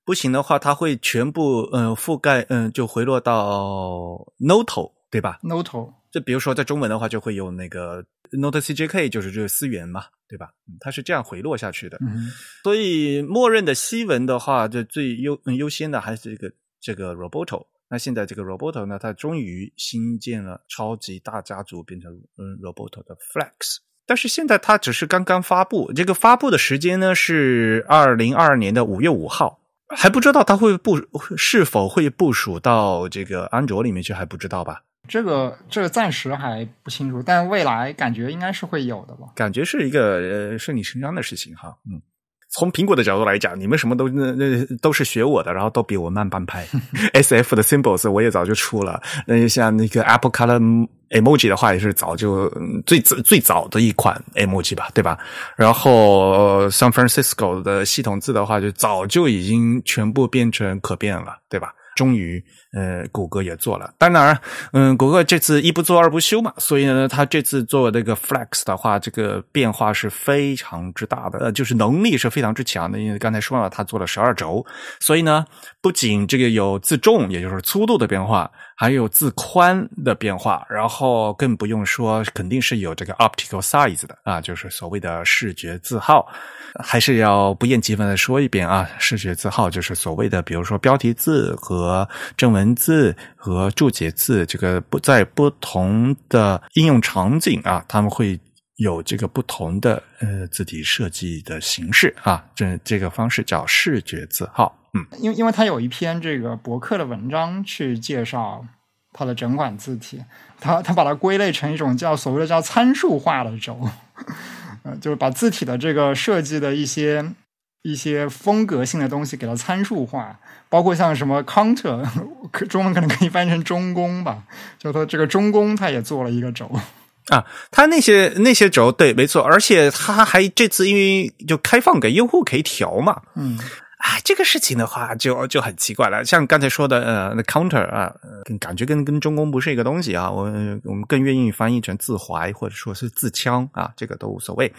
Speaker 1: 不行的话，它会全部嗯覆盖嗯就回落到 Noto，对吧
Speaker 2: ？Note
Speaker 1: 就比如说在中文的话，就会有那个 Note CJK，就是这个思源嘛，对吧？它是这样回落下去的。
Speaker 2: 嗯，
Speaker 1: 所以默认的西文的话，就最优优先的还是这个这个 Roboto。那现在这个 Roboto 呢，它终于新建了超级大家族，变成嗯 Roboto 的 Flex。但是现在它只是刚刚发布，这个发布的时间呢是二零二二年的五月五号。还不知道它会部是否会部署到这个安卓里面去，还不知道吧？
Speaker 2: 这个这个暂时还不清楚，但未来感觉应该是会有的吧？
Speaker 1: 感觉是一个呃顺理成章的事情哈，嗯。从苹果的角度来讲，你们什么都那那都是学我的，然后都比我慢半拍。S F 的 symbols 我也早就出了，那像那个 Apple Color emoji 的话，也是早就最最早的一款 emoji 吧，对吧？然后 San Francisco 的系统字的话，就早就已经全部变成可变了，对吧？终于。呃，谷歌也做了，当然，嗯，谷歌这次一不做二不休嘛，所以呢，他这次做这个 Flex 的话，这个变化是非常之大的，呃，就是能力是非常之强的。因为刚才说了，他做了十二轴，所以呢，不仅这个有自重，也就是粗度的变化，还有字宽的变化，然后更不用说，肯定是有这个 optical size 的啊，就是所谓的视觉字号。还是要不厌其烦的说一遍啊，视觉字号就是所谓的，比如说标题字和正文字和注解字，这个不在不同的应用场景啊，他们会有这个不同的呃字体设计的形式啊，这这个方式叫视觉字号。嗯，
Speaker 2: 因为因为他有一篇这个博客的文章去介绍它的整款字体，它它把它归类成一种叫所谓的叫参数化的轴。呃，就是把字体的这个设计的一些一些风格性的东西给它参数化，包括像什么 counter，中文可能可以翻译成中宫吧，就它这个中宫，它也做了一个轴
Speaker 1: 啊，它那些那些轴对，没错，而且它还这次因为就开放给用户可以调嘛，
Speaker 2: 嗯。
Speaker 1: 啊，这个事情的话就就很奇怪了。像刚才说的，呃，那 counter 啊，感觉跟跟中公不是一个东西啊。我我们更愿意翻译成自怀或者说是自枪啊，这个都无所谓。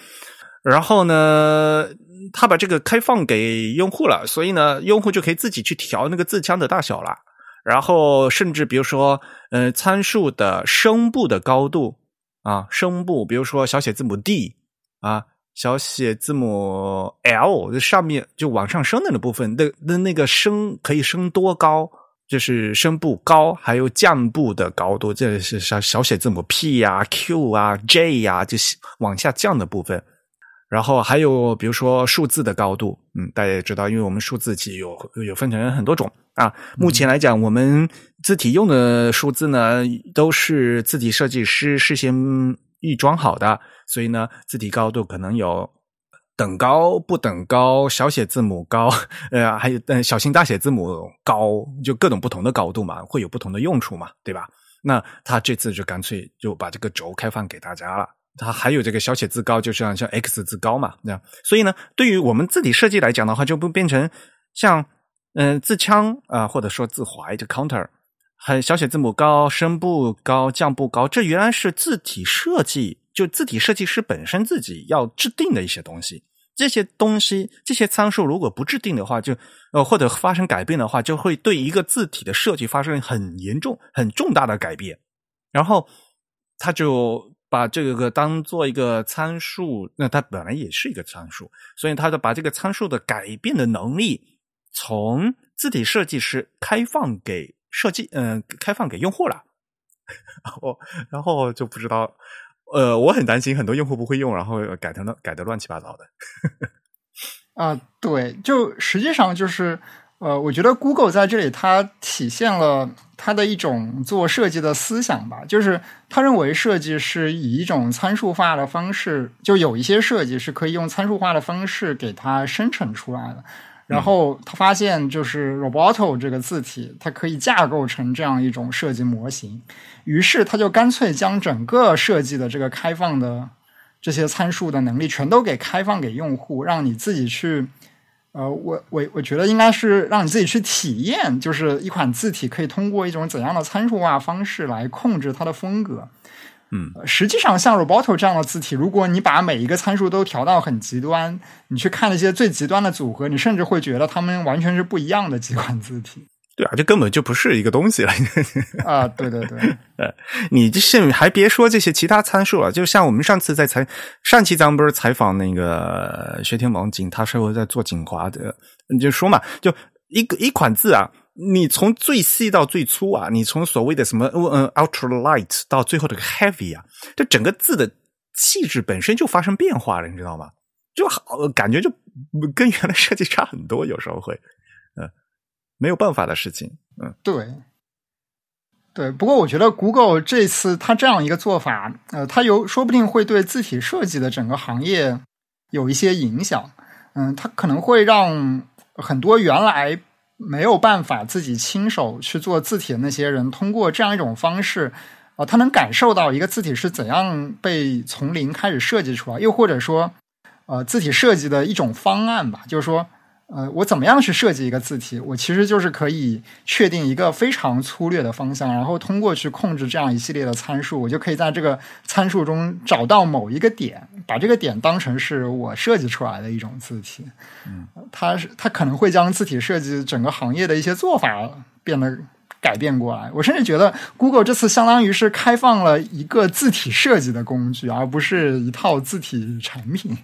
Speaker 1: 然后呢，他把这个开放给用户了，所以呢，用户就可以自己去调那个字腔的大小了。然后甚至比如说，呃，参数的声部的高度啊，声部，比如说小写字母 D 啊。小写字母 L 这上面就往上升的那部分，那那那个升可以升多高？就是声部高，还有降部的高度，这是小小写字母 P 呀、Q 啊、J 呀，就是往下降的部分。然后还有比如说数字的高度，嗯，大家也知道，因为我们数字体有有分成很多种啊。目前来讲，我们字体用的数字呢，都是字体设计师事先预装好的。所以呢，字体高度可能有等高、不等高、小写字母高，呃，还有嗯小型大写字母高，就各种不同的高度嘛，会有不同的用处嘛，对吧？那他这次就干脆就把这个轴开放给大家了。它还有这个小写字高，就像像 X 字高嘛，那。所以呢，对于我们字体设计来讲的话，就不变成像嗯字腔啊，或者说字怀就 counter，很小写字母高、声部高、降部高，这原来是字体设计。就字体设计师本身自己要制定的一些东西，这些东西这些参数如果不制定的话，就呃或者发生改变的话，就会对一个字体的设计发生很严重、很重大的改变。然后他就把这个当做一个参数，那它本来也是一个参数，所以他就把这个参数的改变的能力从字体设计师开放给设计，嗯，开放给用户了。然后，然后就不知道。呃，我很担心很多用户不会用，然后改成了改的乱七八糟的。
Speaker 2: 啊，对，就实际上就是，呃，我觉得 Google 在这里它体现了它的一种做设计的思想吧，就是他认为设计是以一种参数化的方式，就有一些设计是可以用参数化的方式给它生成出来的。然后他发现，就是 Roboto 这个字体，它可以架构成这样一种设计模型。于是他就干脆将整个设计的这个开放的这些参数的能力全都给开放给用户，让你自己去。呃，我我我觉得应该是让你自己去体验，就是一款字体可以通过一种怎样的参数化方式来控制它的风格。
Speaker 1: 嗯，
Speaker 2: 实际上像 Roboto 这样的字体，如果你把每一个参数都调到很极端，你去看那些最极端的组合，你甚至会觉得它们完全是不一样的几款字体。
Speaker 1: 对啊，这根本就不是一个东西了。
Speaker 2: 啊，对对对，
Speaker 1: 呃，你这是还别说这些其他参数了，就像我们上次在采上期咱们不是采访那个薛天王景，他是在做景华的，你就说嘛，就一个一款字啊，你从最细到最粗啊，你从所谓的什么呃 ultra light 到最后这个 heavy 啊，这整个字的气质本身就发生变化了，你知道吗？就好感觉就跟原来设计差很多，有时候会嗯。没有办法的事情，嗯，
Speaker 2: 对，对。不过我觉得 Google 这次它这样一个做法，呃，它有说不定会对字体设计的整个行业有一些影响。嗯，它可能会让很多原来没有办法自己亲手去做字体的那些人，通过这样一种方式，啊，他能感受到一个字体是怎样被从零开始设计出来，又或者说，呃，字体设计的一种方案吧，就是说。呃，我怎么样去设计一个字体？我其实就是可以确定一个非常粗略的方向，然后通过去控制这样一系列的参数，我就可以在这个参数中找到某一个点，把这个点当成是我设计出来的一种字体。
Speaker 1: 嗯，
Speaker 2: 它是它可能会将字体设计整个行业的一些做法变得改变过来。我甚至觉得，Google 这次相当于是开放了一个字体设计的工具，而不是一套字体产品。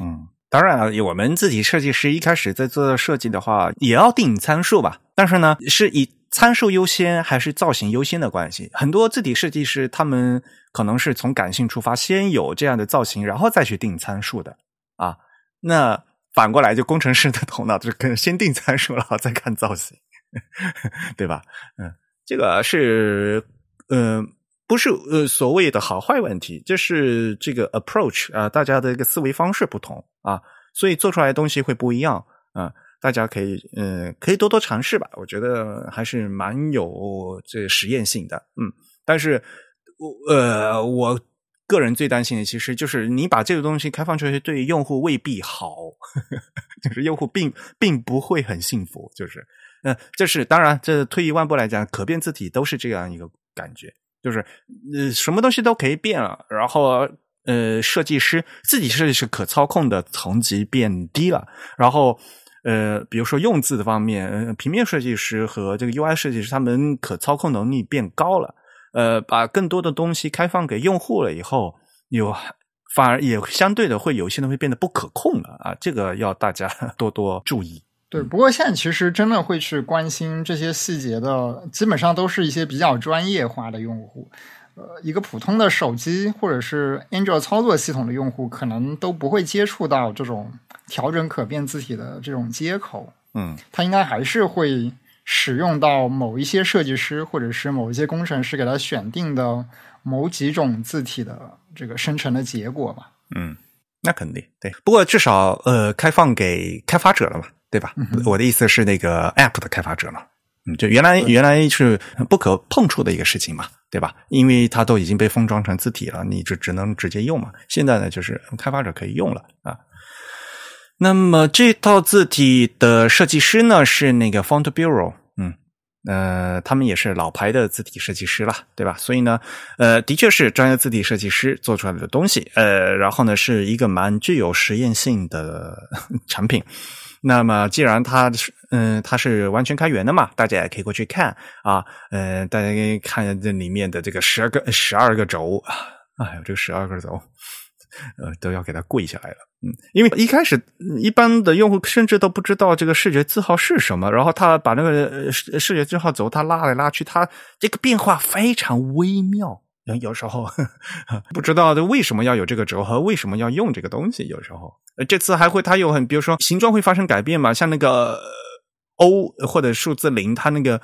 Speaker 1: 嗯。当然了，我们自己设计师一开始在做设计的话，也要定参数吧。但是呢，是以参数优先还是造型优先的关系？很多字体设计师他们可能是从感性出发，先有这样的造型，然后再去定参数的啊。那反过来，就工程师的头脑就是先定参数，然后再看造型，对吧？嗯，这个是嗯。不是呃所谓的好坏问题，就是这个 approach 啊，大家的一个思维方式不同啊，所以做出来的东西会不一样啊。大家可以嗯，可以多多尝试吧，我觉得还是蛮有这实验性的。嗯，但是我呃，我个人最担心的其实就是你把这个东西开放出去，对用户未必好，就是用户并并不会很幸福。就是嗯，这是当然，这退一万步来讲，可变字体都是这样一个感觉。就是呃，什么东西都可以变了，然后呃，设计师自己设计师可操控的层级变低了，然后呃，比如说用字的方面，平面设计师和这个 UI 设计师他们可操控能力变高了，呃，把更多的东西开放给用户了以后，有反而也相对的会有一些东西变得不可控了啊，这个要大家 多多注意。
Speaker 2: 对，不过现在其实真的会去关心这些细节的，基本上都是一些比较专业化的用户。呃，一个普通的手机或者是 Android 操作系统的用户，可能都不会接触到这种调整可变字体的这种接口。
Speaker 1: 嗯，
Speaker 2: 他应该还是会使用到某一些设计师或者是某一些工程师给他选定的某几种字体的这个生成的结果吧。
Speaker 1: 嗯，那肯定对。不过至少呃，开放给开发者了嘛。对吧？我的意思是那个 App 的开发者嘛，嗯，就原来原来是不可碰触的一个事情嘛，对吧？因为它都已经被封装成字体了，你就只能直接用嘛。现在呢，就是开发者可以用了啊。那么这套字体的设计师呢是那个 Font Bureau，嗯，呃，他们也是老牌的字体设计师了，对吧？所以呢，呃，的确是专业字体设计师做出来的东西，呃，然后呢是一个蛮具有实验性的 产品。那么，既然它是嗯，它是完全开源的嘛，大家也可以过去看啊。呃，大家可以看这里面的这个十二个十二个轴啊，哎呦，这个十二个轴，呃，都要给它跪下来了。嗯，因为一开始一般的用户甚至都不知道这个视觉字号是什么，然后他把那个视视觉字号轴他拉来拉去，他这个变化非常微妙。有时候 不知道为什么要有这个轴和为什么要用这个东西。有时候，这次还会它有很，比如说形状会发生改变嘛？像那个 O 或者数字零，它那个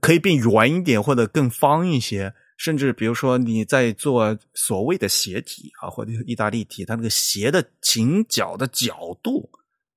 Speaker 1: 可以变圆一点或者更方一些。甚至比如说你在做所谓的斜体啊，或者意大利体，它那个斜的倾角的角度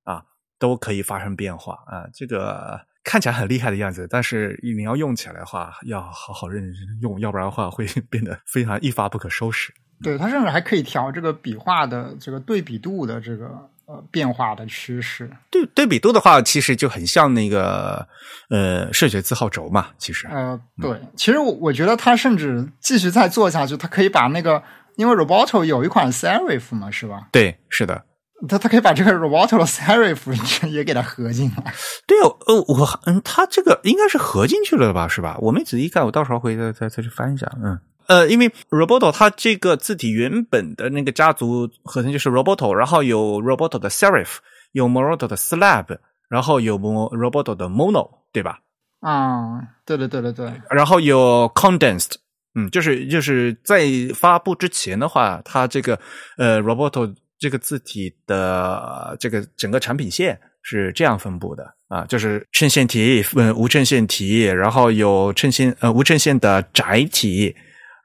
Speaker 1: 啊，都可以发生变化啊。这个看起来很厉害的样子，但是你要用起来的话，要好好认真用，要不然的话会变得非常一发不可收拾。
Speaker 2: 对，它甚至还可以调这个笔画的这个对比度的这个呃变化的趋势。
Speaker 1: 对对比度的话，其实就很像那个呃视觉字号轴嘛，其实。
Speaker 2: 呃，对，其实我我觉得它甚至继续再做下去，它可以把那个，因为 Roboto 有一款 Serif 嘛，是吧？
Speaker 1: 对，是的。
Speaker 2: 它它可以把这个 Roboto 的 Serif 也给它合进来。
Speaker 1: 对哦，呃，我嗯，它这个应该是合进去了吧？是吧？我没仔细看，我到时候回再再再去翻一下，嗯。呃，因为 Roboto 它这个字体原本的那个家族合成就是 Roboto，然后有 Roboto 的 Serif，有 Roboto 的 Slab，然后有 Roboto 的 Mono，对吧？
Speaker 2: 啊，对对对对对。
Speaker 1: 然后有 Condensed，嗯，就是就是在发布之前的话，它这个呃 Roboto 这个字体的这个整个产品线是这样分布的啊，就是衬线体、嗯无衬线体，然后有衬线呃无衬线的窄体。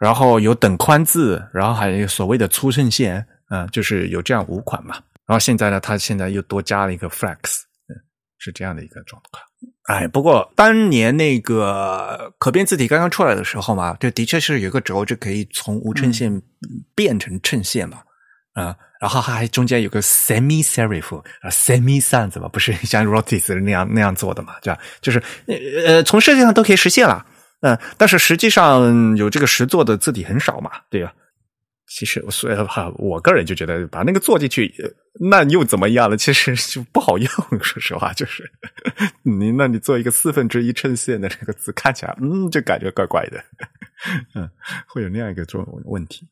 Speaker 1: 然后有等宽字，然后还有所谓的粗衬线，嗯，就是有这样五款嘛。然后现在呢，它现在又多加了一个 flex，嗯，是这样的一个状况。哎，不过当年那个可变字体刚刚出来的时候嘛，就的确是有个轴就可以从无衬线变成衬线嘛，啊，然后还中间有个 semi serif 啊，semi sans 嘛，不是 像 rotis 那样那样做的嘛，对吧？就是呃呃，从设计上都可以实现了。嗯，但是实际上有这个实做的字体很少嘛，对吧？其实，所以的话，我个人就觉得把那个做进去，那又怎么样了？其实就不好用，说实话，就是你那你做一个四分之一衬线的这个字，看起来，嗯，就感觉怪怪的，嗯，会有那样一个种问题。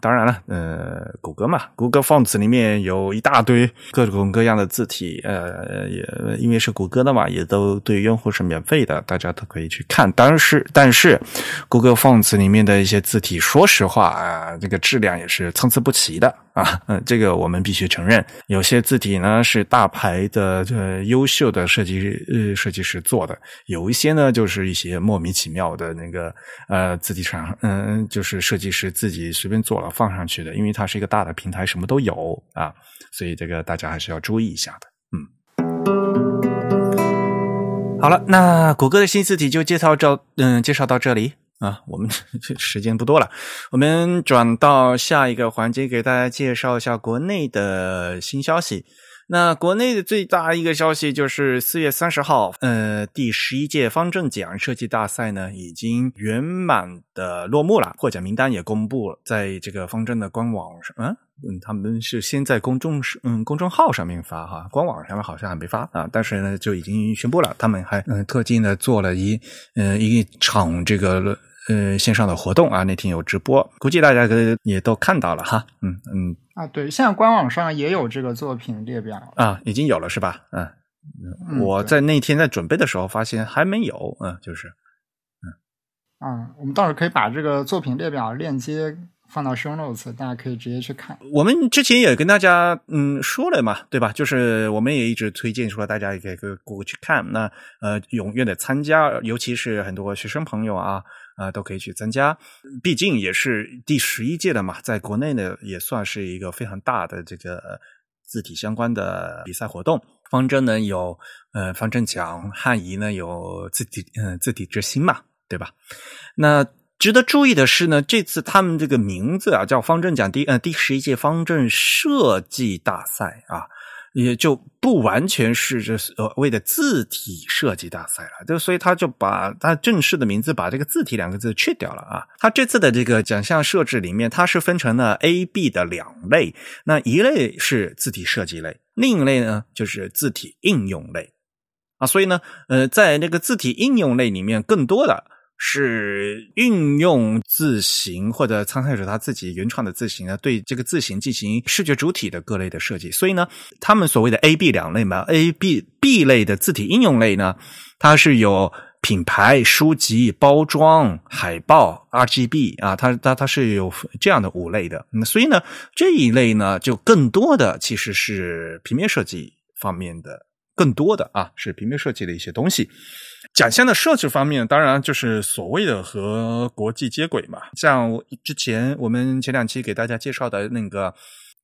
Speaker 1: 当然了，呃，谷歌嘛，谷歌 Fonts 里面有一大堆各种各样的字体，呃，也因为是谷歌的嘛，也都对用户是免费的，大家都可以去看。但是，但是，，Google Fonts 里面的一些字体，说实话啊，这个质量也是参差不齐的啊。嗯，这个我们必须承认，有些字体呢是大牌的这优秀的设计呃设计师做的，有一些呢就是一些莫名其妙的那个呃字体厂，嗯，就是设计师自己随便做了。放上去的，因为它是一个大的平台，什么都有啊，所以这个大家还是要注意一下的。嗯，好了，那谷歌的新字体就介绍到嗯，介绍到这里啊，我们 这时间不多了，我们转到下一个环节，给大家介绍一下国内的新消息。那国内的最大一个消息就是四月三十号，呃，第十一届方正奖设计大赛呢已经圆满的落幕了，获奖名单也公布了，在这个方正的官网上，嗯嗯，他们是先在公众嗯公众号上面发哈，官网上面好像还没发啊，但是呢就已经宣布了，他们还嗯特地呢做了一嗯一场这个。呃，线上的活动啊，那天有直播，估计大家也都看到了哈。嗯嗯
Speaker 2: 啊，对，现在官网上也有这个作品列表
Speaker 1: 啊，已经有了是吧？嗯，我在那天在准备的时候发现还没有，嗯，就是
Speaker 2: 嗯啊，我们到时候可以把这个作品列表链接放到 show notes，大家可以直接去看。
Speaker 1: 我们之前也跟大家嗯说了嘛，对吧？就是我们也一直推荐说大家也可以过去看，那呃踊跃的参加，尤其是很多学生朋友啊。啊，都可以去参加，毕竟也是第十一届的嘛，在国内呢也算是一个非常大的这个字体相关的比赛活动。方正呢有呃方正奖，汉仪呢有字体嗯字体之星嘛，对吧？那值得注意的是呢，这次他们这个名字啊叫方正奖第呃第十一届方正设计大赛啊。也就不完全是这所谓的字体设计大赛了，就所以他就把他正式的名字把这个字体两个字去掉了啊。他这次的这个奖项设置里面，它是分成了 A、B 的两类，那一类是字体设计类，另一类呢就是字体应用类啊。所以呢，呃，在那个字体应用类里面，更多的。是运用字形或者参赛者他自己原创的字形呢，对这个字形进行视觉主体的各类的设计。所以呢，他们所谓的 A、B 两类嘛，A、B、B 类的字体应用类呢，它是有品牌、书籍、包装、海报、RGB 啊，它它它是有这样的五类的。那所以呢，这一类呢，就更多的其实是平面设计方面的，更多的啊是平面设计的一些东西。奖项的设置方面，当然就是所谓的和国际接轨嘛。像之前我们前两期给大家介绍的那个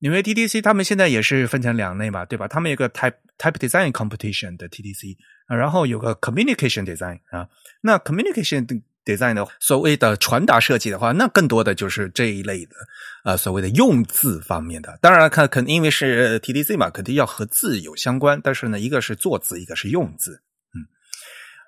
Speaker 1: 因为 TTC 他们现在也是分成两类嘛，对吧？他们有个 Type Type Design Competition 的 TTC，然后有个 Communication Design 啊。那 Communication Design 的所谓的传达设计的话，那更多的就是这一类的呃所谓的用字方面的。当然，看肯因为是 TTC 嘛，肯定要和字有相关。但是呢，一个是做字，一个是用字。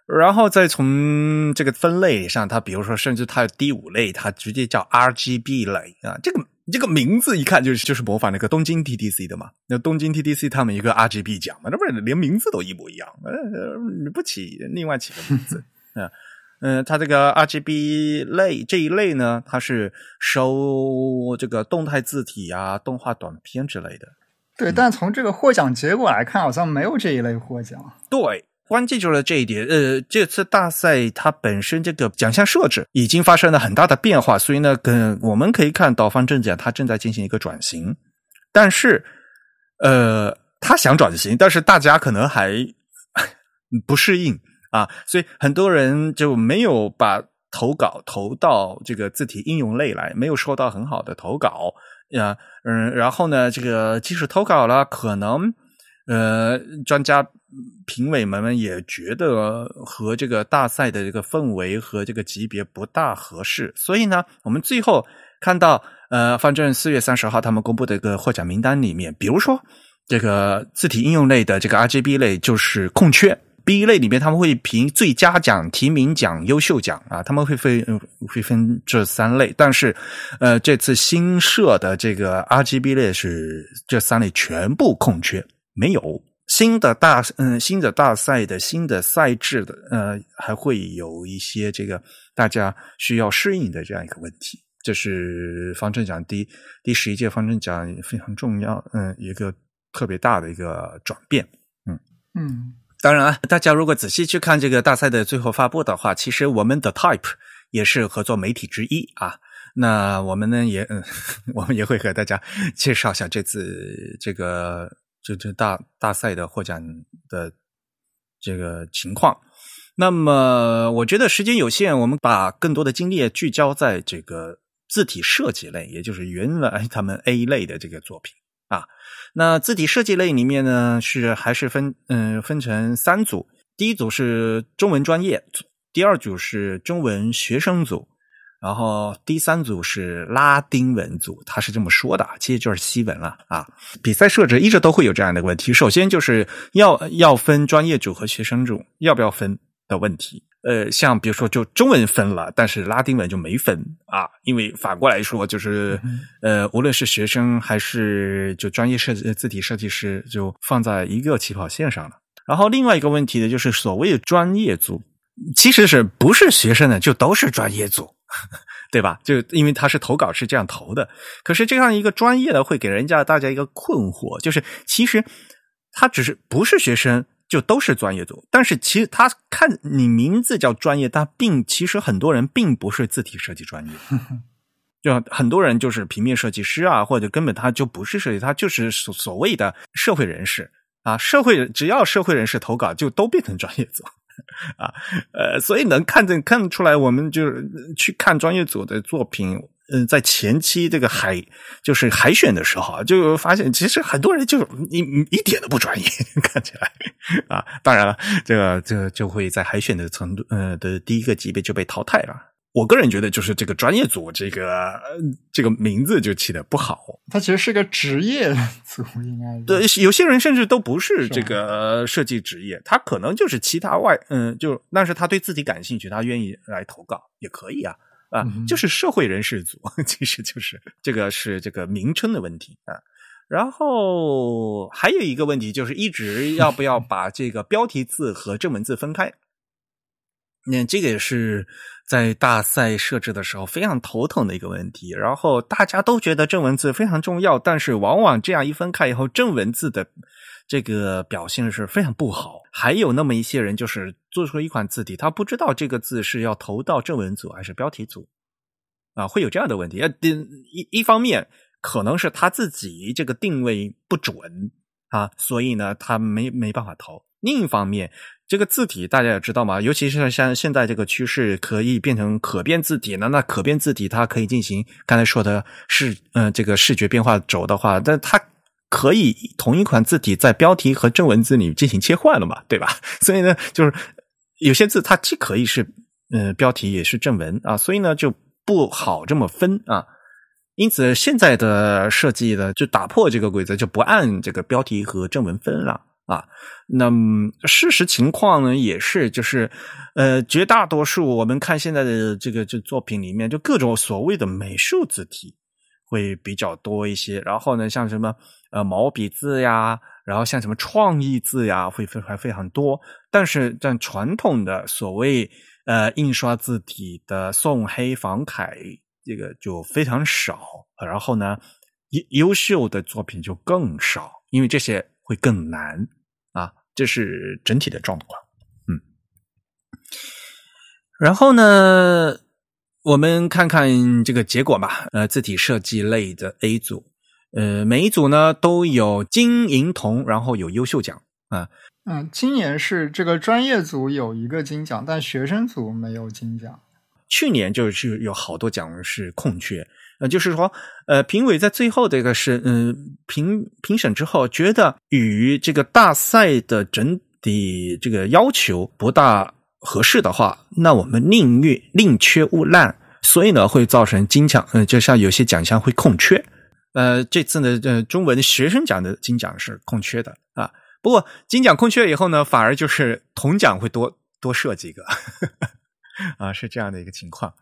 Speaker 1: 然后再从这个分类上，它比如说，甚至它第五类，它直接叫 RGB 类啊。这个这个名字一看就是就是模仿那个东京 TTC 的嘛。那东京 TTC 他们一个 RGB 奖嘛，那不是连名字都一模一样？呃，不起另外起个名字啊。嗯，它这个 RGB 类这一类呢，它是收这个动态字体啊、动画短片之类的。
Speaker 2: 对，但从这个获奖结果来看，好像没有这一类获奖。
Speaker 1: 对。关键就是这一点，呃，这次大赛它本身这个奖项设置已经发生了很大的变化，所以呢，跟我们可以看到方正奖它正在进行一个转型，但是，呃，他想转型，但是大家可能还不适应啊，所以很多人就没有把投稿投到这个字体应用类来，没有收到很好的投稿呀，嗯，然后呢，这个即使投稿了，可能。呃，专家评委们们也觉得和这个大赛的这个氛围和这个级别不大合适，所以呢，我们最后看到，呃，反正四月三十号他们公布的一个获奖名单里面，比如说这个字体应用类的这个 RGB 类就是空缺，B 类里面他们会评最佳奖、提名奖、优秀奖啊，他们会分会分这三类，但是呃，这次新设的这个 RGB 类是这三类全部空缺。没有新的大嗯新的大赛的新的赛制的呃还会有一些这个大家需要适应的这样一个问题，这是方正奖第第十一届方正奖非常重要嗯一个特别大的一个转变嗯
Speaker 2: 嗯
Speaker 1: 当然啊大家如果仔细去看这个大赛的最后发布的话，其实我们的 Type 也是合作媒体之一啊，那我们呢也嗯 我们也会和大家介绍一下这次这个。这这大大赛的获奖的这个情况，那么我觉得时间有限，我们把更多的精力聚焦在这个字体设计类，也就是原来他们 A 类的这个作品啊。那字体设计类里面呢，是还是分嗯分成三组，第一组是中文专业组，第二组是中文学生组。然后第三组是拉丁文组，他是这么说的，其实就是西文了啊。比赛设置一直都会有这样的问题，首先就是要要分专业组和学生组，要不要分的问题。呃，像比如说就中文分了，但是拉丁文就没分啊，因为反过来说就是呃，无论是学生还是就专业设计字体设计师，就放在一个起跑线上了。然后另外一个问题呢，就是所谓的专业组，其实是不是学生呢，就都是专业组。对吧？就因为他是投稿是这样投的，可是这样一个专业的会给人家大家一个困惑，就是其实他只是不是学生就都是专业组，但是其实他看你名字叫专业，但并其实很多人并不是字体设计专业，就很多人就是平面设计师啊，或者根本他就不是设计，他就是所所谓的社会人士啊，社会只要社会人士投稿就都变成专业组。啊，呃，所以能看见看出来，我们就去看专业组的作品，嗯，在前期这个海就是海选的时候，就发现其实很多人就一一点都不专业，看起来啊，当然了，这个这个就会在海选的程度，呃的第一个级别就被淘汰了。我个人觉得，就是这个专业组这个这个名字就起的不好。
Speaker 2: 它其实是个职业组，应该
Speaker 1: 对有些人甚至都不是这个设计职业，他可能就是其他外嗯，就但是他对自己感兴趣，他愿意来投稿也可以啊啊，就是社会人士组，其实就是这个是这个名称的问题啊。然后还有一个问题就是，一直要不要把这个标题字和正文字分开？那这个也是。在大赛设置的时候非常头疼的一个问题，然后大家都觉得正文字非常重要，但是往往这样一分开以后，正文字的这个表现是非常不好。还有那么一些人，就是做出一款字体，他不知道这个字是要投到正文组还是标题组，啊，会有这样的问题。呃，一一方面可能是他自己这个定位不准啊，所以呢，他没没办法投。另一方面，这个字体大家也知道嘛，尤其是像现在这个趋势可以变成可变字体呢，那可变字体它可以进行刚才说的视嗯这个视觉变化轴的话，但它可以同一款字体在标题和正文字里进行切换了嘛，对吧？所以呢，就是有些字它既可以是嗯标题也是正文啊，所以呢就不好这么分啊。因此，现在的设计呢，就打破这个规则，就不按这个标题和正文分了啊。那么事实情况呢，也是就是，呃，绝大多数我们看现在的这个这作品里面，就各种所谓的美术字体会比较多一些。然后呢，像什么呃毛笔字呀，然后像什么创意字呀，会非常非常多。但是在传统的所谓呃印刷字体的宋黑仿楷。这个就非常少，然后呢，优优秀的作品就更少，因为这些会更难，这是整体的状况。嗯，然后呢，我们看看这个结果吧。呃，字体设计类的 A 组，呃，每一组呢都有金银铜，然后有优秀奖啊。
Speaker 2: 嗯，今年是这个专业组有一个金奖，但学生组没有金奖。
Speaker 1: 去年就是有好多奖是空缺，呃，就是说，呃，评委在最后这个是，嗯，评评审之后觉得与这个大赛的整体这个要求不大合适的话，那我们宁愿宁缺毋滥，所以呢，会造成金奖，嗯，就像有些奖项会空缺，呃，这次呢，呃，中文学生奖的金奖是空缺的啊，不过金奖空缺以后呢，反而就是铜奖会多多设几个。啊，是这样的一个情况，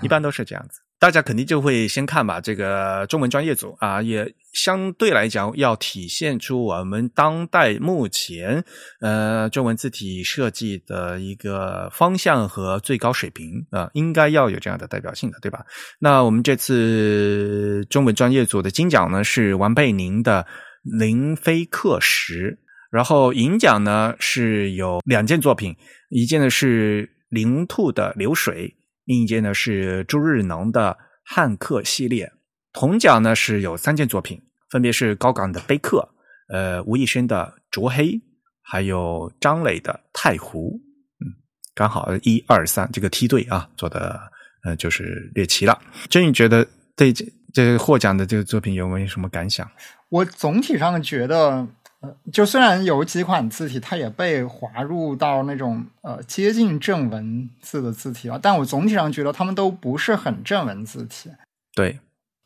Speaker 1: 一般都是这样子。大家肯定就会先看吧，这个中文专业组啊，也相对来讲要体现出我们当代目前呃中文字体设计的一个方向和最高水平啊，应该要有这样的代表性的，对吧？那我们这次中文专业组的金奖呢是王贝宁的《林飞克石》，然后银奖呢是有两件作品，一件呢是。灵兔的流水，另一件呢是朱日能的汉克系列。铜奖呢是有三件作品，分别是高岗的碑刻，呃，吴义生的卓黑，还有张磊的太湖。嗯，刚好一二三这个梯队啊做的，呃，就是列齐了。真宇觉得对这这获奖的这个作品有没有什么感想？
Speaker 2: 我总体上觉得。就虽然有几款字体，它也被划入到那种呃接近正文字的字体了，但我总体上觉得它们都不是很正文字体。
Speaker 1: 对，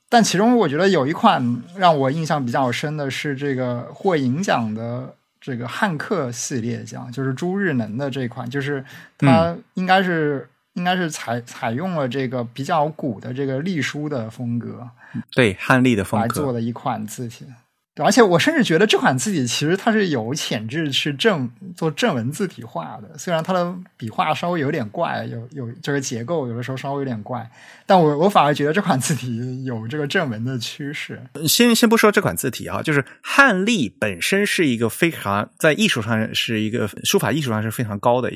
Speaker 2: 但其中我觉得有一款让我印象比较深的是这个获银奖的这个汉克系列奖，就是朱日能的这款，就是它应该是应该是采采用了这个比较古的这个隶书的风格，
Speaker 1: 对汉隶的风格
Speaker 2: 来做的一款字体。而且我甚至觉得这款字体其实它是有潜质去正做正文字体化的，虽然它的笔画稍微有点怪，有有这个结构有的时候稍微有点怪，但我我反而觉得这款字体有这个正文的趋势。
Speaker 1: 先先不说这款字体啊，就是汉隶本身是一个非常在艺术上是一个书法艺术上是非常高的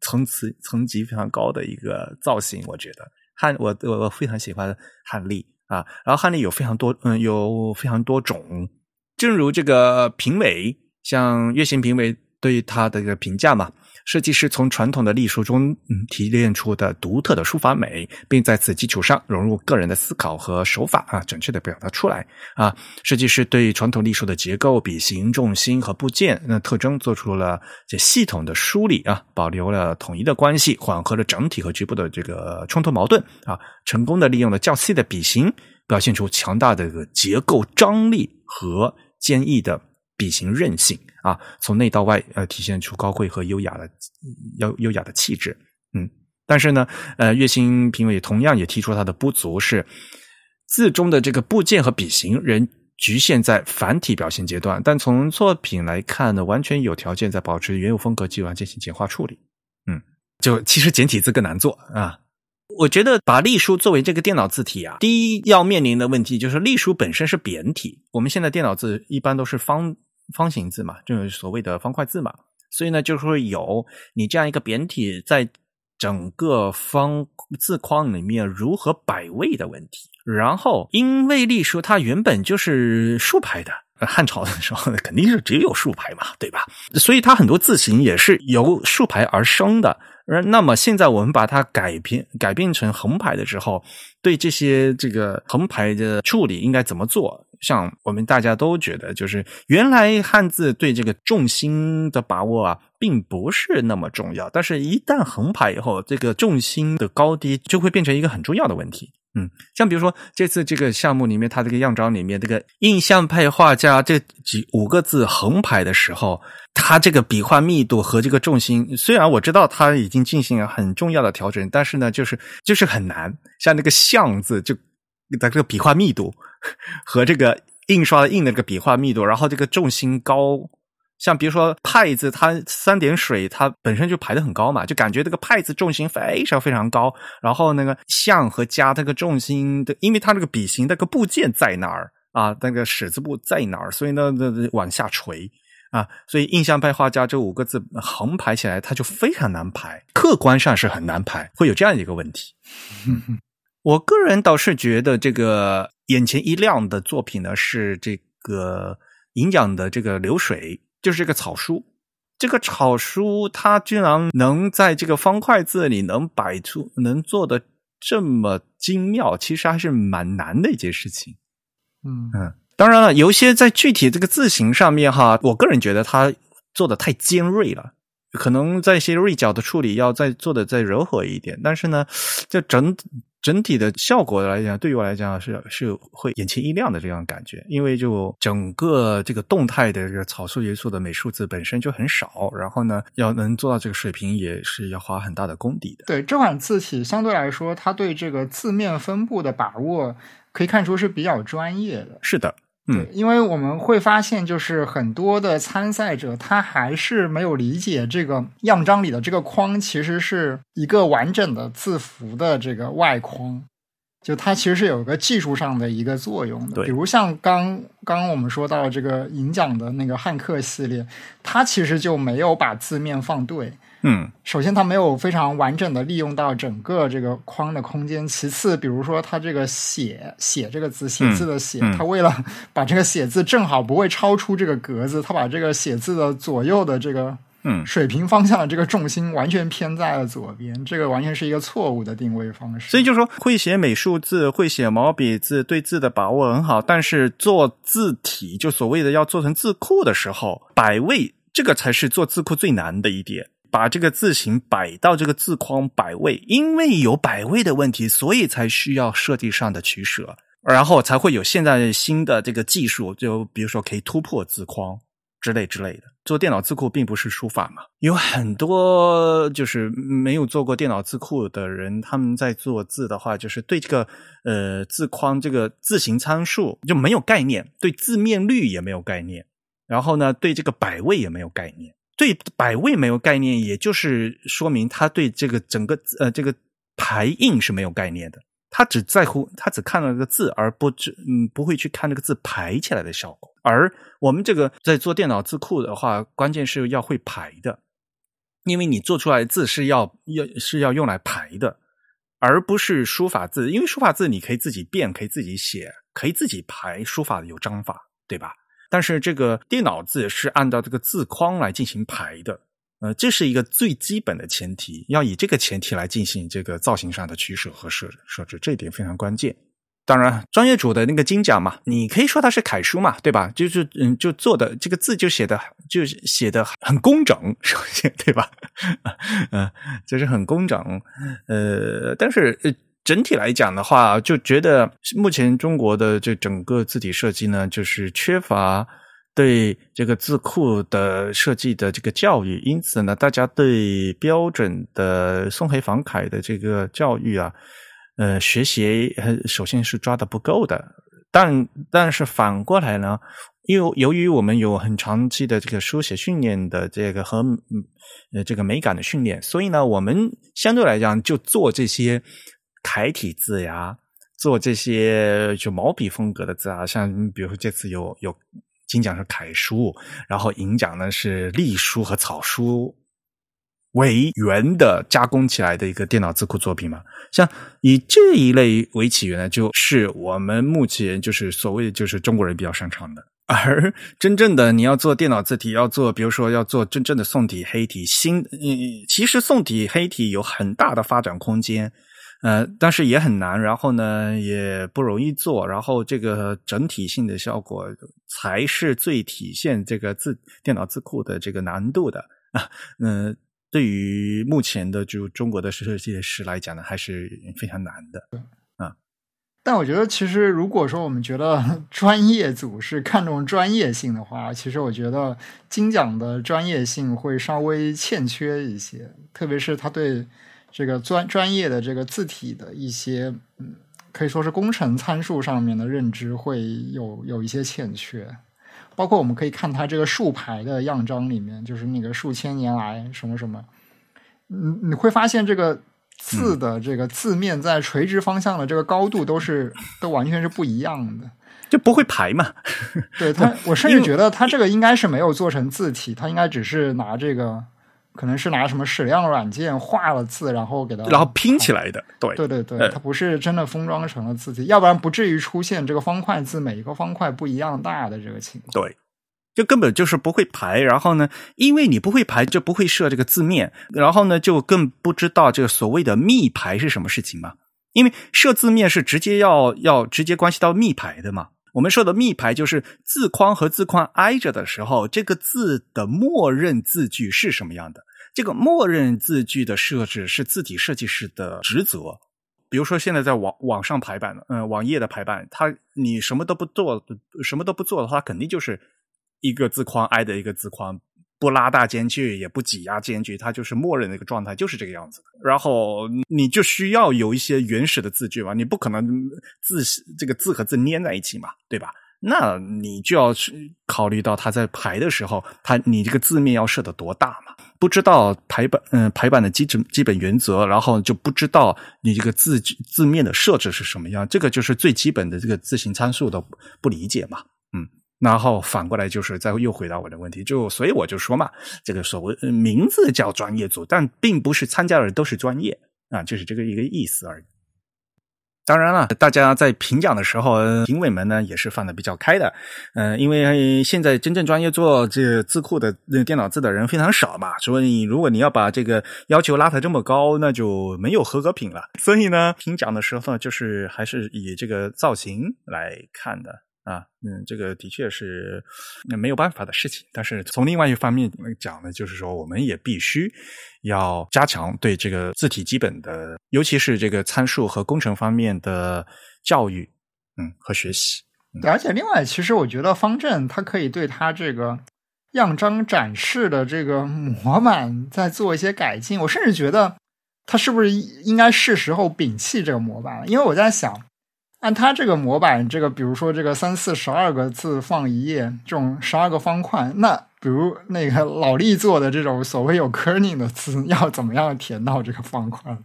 Speaker 1: 层次层级非常高的一个造型，我觉得汉我我我非常喜欢汉隶啊，然后汉隶有非常多嗯有非常多种。正如这个评委，像月行评委对他的一个评价嘛，设计师从传统的隶书中嗯提炼出的独特的书法美，并在此基础上融入个人的思考和手法啊，准确的表达出来啊。设计师对传统隶书的结构、笔形、重心和部件那特征做出了这系统的梳理啊，保留了统一的关系，缓和了整体和局部的这个冲突矛盾啊，成功的利用了较细的笔形，表现出强大的一个结构张力和。坚毅的笔形韧性啊，从内到外呃，体现出高贵和优雅的优优雅的气质。嗯，但是呢，呃，月星评委同样也提出他的不足是字中的这个部件和笔形仍局限在繁体表现阶段，但从作品来看呢，完全有条件在保持原有风格基础上进行简化处理。嗯，就其实简体字更难做啊。我觉得把隶书作为这个电脑字体啊，第一要面临的问题就是隶书本身是扁体。我们现在电脑字一般都是方方形字嘛，就是所谓的方块字嘛，所以呢，就会有你这样一个扁体在整个方字框里面如何摆位的问题。然后，因为隶书它原本就是竖排的，汉朝的时候肯定是只有竖排嘛，对吧？所以它很多字形也是由竖排而生的。而那么现在我们把它改变改变成横排的时候，对这些这个横排的处理应该怎么做？像我们大家都觉得，就是原来汉字对这个重心的把握啊，并不是那么重要。但是，一旦横排以后，这个重心的高低就会变成一个很重要的问题。嗯，像比如说这次这个项目里面，它这个样章里面这个印象派画家这几五个字横排的时候，它这个笔画密度和这个重心，虽然我知道它已经进行了很重要的调整，但是呢，就是就是很难。像那个“象”字，就它这个笔画密度 和这个印刷印的这个笔画密度，然后这个重心高。像比如说派字，它三点水，它本身就排的很高嘛，就感觉这个派字重心非常非常高。然后那个像和加这个重心的，因为它那个笔形那个部件在哪儿啊？那个矢字部在哪儿？所以呢，那往下垂啊。所以印象派画家这五个字横排起来，它就非常难排，客观上是很难排，会有这样一个问题。我个人倒是觉得这个眼前一亮的作品呢，是这个银奖的这个流水。就是这个草书，这个草书它居然能在这个方块字里能摆出，能做的这么精妙，其实还是蛮难的一件事情。
Speaker 2: 嗯
Speaker 1: 嗯，当然了，有一些在具体这个字形上面哈，我个人觉得它做的太尖锐了，可能在一些锐角的处理要再做的再柔和一点。但是呢，就整。整体的效果来讲，对于我来讲是是会眼前一亮的这样感觉，因为就整个这个动态的这个草书元素的美术字本身就很少，然后呢，要能做到这个水平也是要花很大的功底的。
Speaker 2: 对这款字体相对来说，它对这个字面分布的把握可以看出是比较专业的。
Speaker 1: 是的。
Speaker 2: 对，因为我们会发现，就是很多的参赛者，他还是没有理解这个样章里的这个框，其实是一个完整的字符的这个外框，就它其实是有个技术上的一个作用的。比如像刚刚我们说到这个银奖的那个汉克系列，它其实就没有把字面放对。
Speaker 1: 嗯，
Speaker 2: 首先它没有非常完整的利用到整个这个框的空间。其次，比如说它这个写写这个字写字的写，它为了把这个写字正好不会超出这个格子，它把这个写字的左右的这个
Speaker 1: 嗯
Speaker 2: 水平方向的这个重心完全偏在了左边，这个完全是一个错误的定位方式。
Speaker 1: 所以就说会写美术字，会写毛笔字，对字的把握很好，但是做字体就所谓的要做成字库的时候，摆位这个才是做字库最难的一点。把这个字形摆到这个字框摆位，因为有摆位的问题，所以才需要设计上的取舍，然后才会有现在新的这个技术，就比如说可以突破字框之类之类的。做电脑字库并不是书法嘛，有很多就是没有做过电脑字库的人，他们在做字的话，就是对这个呃字框这个字形参数就没有概念，对字面率也没有概念，然后呢，对这个摆位也没有概念。对百位没有概念，也就是说明他对这个整个呃这个排印是没有概念的。他只在乎他只看了个字，而不知嗯不会去看那个字排起来的效果。而我们这个在做电脑字库的话，关键是要会排的，因为你做出来字是要要是要用来排的，而不是书法字。因为书法字你可以自己变，可以自己写，可以自己排。书法有章法，对吧？但是这个电脑字是按照这个字框来进行排的，呃，这是一个最基本的前提，要以这个前提来进行这个造型上的取舍和设设置，这一点非常关键。当然，专业组的那个金奖嘛，你可以说它是楷书嘛，对吧？就是嗯，就做的这个字就写的就写的很工整，首先对吧？嗯，就是很工整，呃，但是。整体来讲的话，就觉得目前中国的这整个字体设计呢，就是缺乏对这个字库的设计的这个教育，因此呢，大家对标准的松黑仿楷的这个教育啊，呃，学习首先是抓的不够的。但但是反过来呢，因由于我们有很长期的这个书写训练的这个和呃这个美感的训练，所以呢，我们相对来讲就做这些。楷体字呀，做这些就毛笔风格的字啊，像比如说这次有有金奖是楷书，然后银奖呢是隶书和草书为源的加工起来的一个电脑字库作品嘛。像以这一类为起源呢，就是我们目前就是所谓就是中国人比较擅长的，而真正的你要做电脑字体，要做比如说要做真正的宋体、黑体，新嗯其实宋体、黑体有很大的发展空间。呃，但是也很难，然后呢，也不容易做，然后这个整体性的效果才是最体现这个字电脑字库的这个难度的啊。嗯，对于目前的就中国的设计师来讲呢，还是非常难的。啊，
Speaker 2: 但我觉得其实如果说我们觉得 专业组是看重专业性的话，其实我觉得金奖的专业性会稍微欠缺一些，特别是他对。这个专专业的这个字体的一些，嗯，可以说是工程参数上面的认知会有有一些欠缺，包括我们可以看它这个竖排的样章里面，就是那个数千年来什么什么，你，你会发现这个字的这个字面在垂直方向的这个高度都是都完全是不一样的，
Speaker 1: 就不会排嘛？
Speaker 2: 对它，我甚至觉得它这个应该是没有做成字体，它应该只是拿这个。可能是拿什么矢量软件画了字，然后给它，
Speaker 1: 然后拼起来的。对
Speaker 2: 对对对，它不是真的封装成了字体，要不然不至于出现这个方块字每一个方块不一样大的这个情况。
Speaker 1: 对，就根本就是不会排。然后呢，因为你不会排，就不会设这个字面。然后呢，就更不知道这个所谓的密排是什么事情嘛？因为设字面是直接要要直接关系到密排的嘛。我们说的密排就是字框和字框挨着的时候，这个字的默认字距是什么样的？这个默认字距的设置是字体设计师的职责。比如说，现在在网网上排版，嗯，网页的排版，它你什么都不做，什么都不做的话，肯定就是一个字框挨着一个字框，不拉大间距，也不挤压间距，它就是默认的一个状态，就是这个样子。然后你就需要有一些原始的字距嘛，你不可能字这个字和字粘在一起嘛，对吧？那你就要去考虑到它在排的时候，它你这个字面要设的多大嘛？不知道排版，嗯，排版的基本基本原则，然后就不知道你这个字字面的设置是什么样，这个就是最基本的这个字形参数的不理解嘛，然后反过来就是再又回答我的问题，就所以我就说嘛，这个所谓名字叫专业组，但并不是参加的人都是专业啊，就是这个一个意思而已。当然了，大家在评奖的时候，评委们呢也是放的比较开的。嗯，因为现在真正专业做这字库的那电脑字的人非常少嘛，所以如果你要把这个要求拉得这么高，那就没有合格品了。所以呢，评奖的时候就是还是以这个造型来看的。啊，嗯，这个的确是那没有办法的事情。但是从另外一方面讲呢，就是说我们也必须要加强对这个字体基本的，尤其是这个参数和工程方面的教育，嗯，和学习。
Speaker 2: 而且另外，其实我觉得方正它可以对它这个样章展示的这个模板再做一些改进。我甚至觉得它是不是应该是时候摒弃这个模板了？因为我在想。按他这个模板，这个比如说这个三四十二个字放一页，这种十二个方块，那比如那个老力做的这种所谓有 kerning 的字，要怎么样填到这个方块？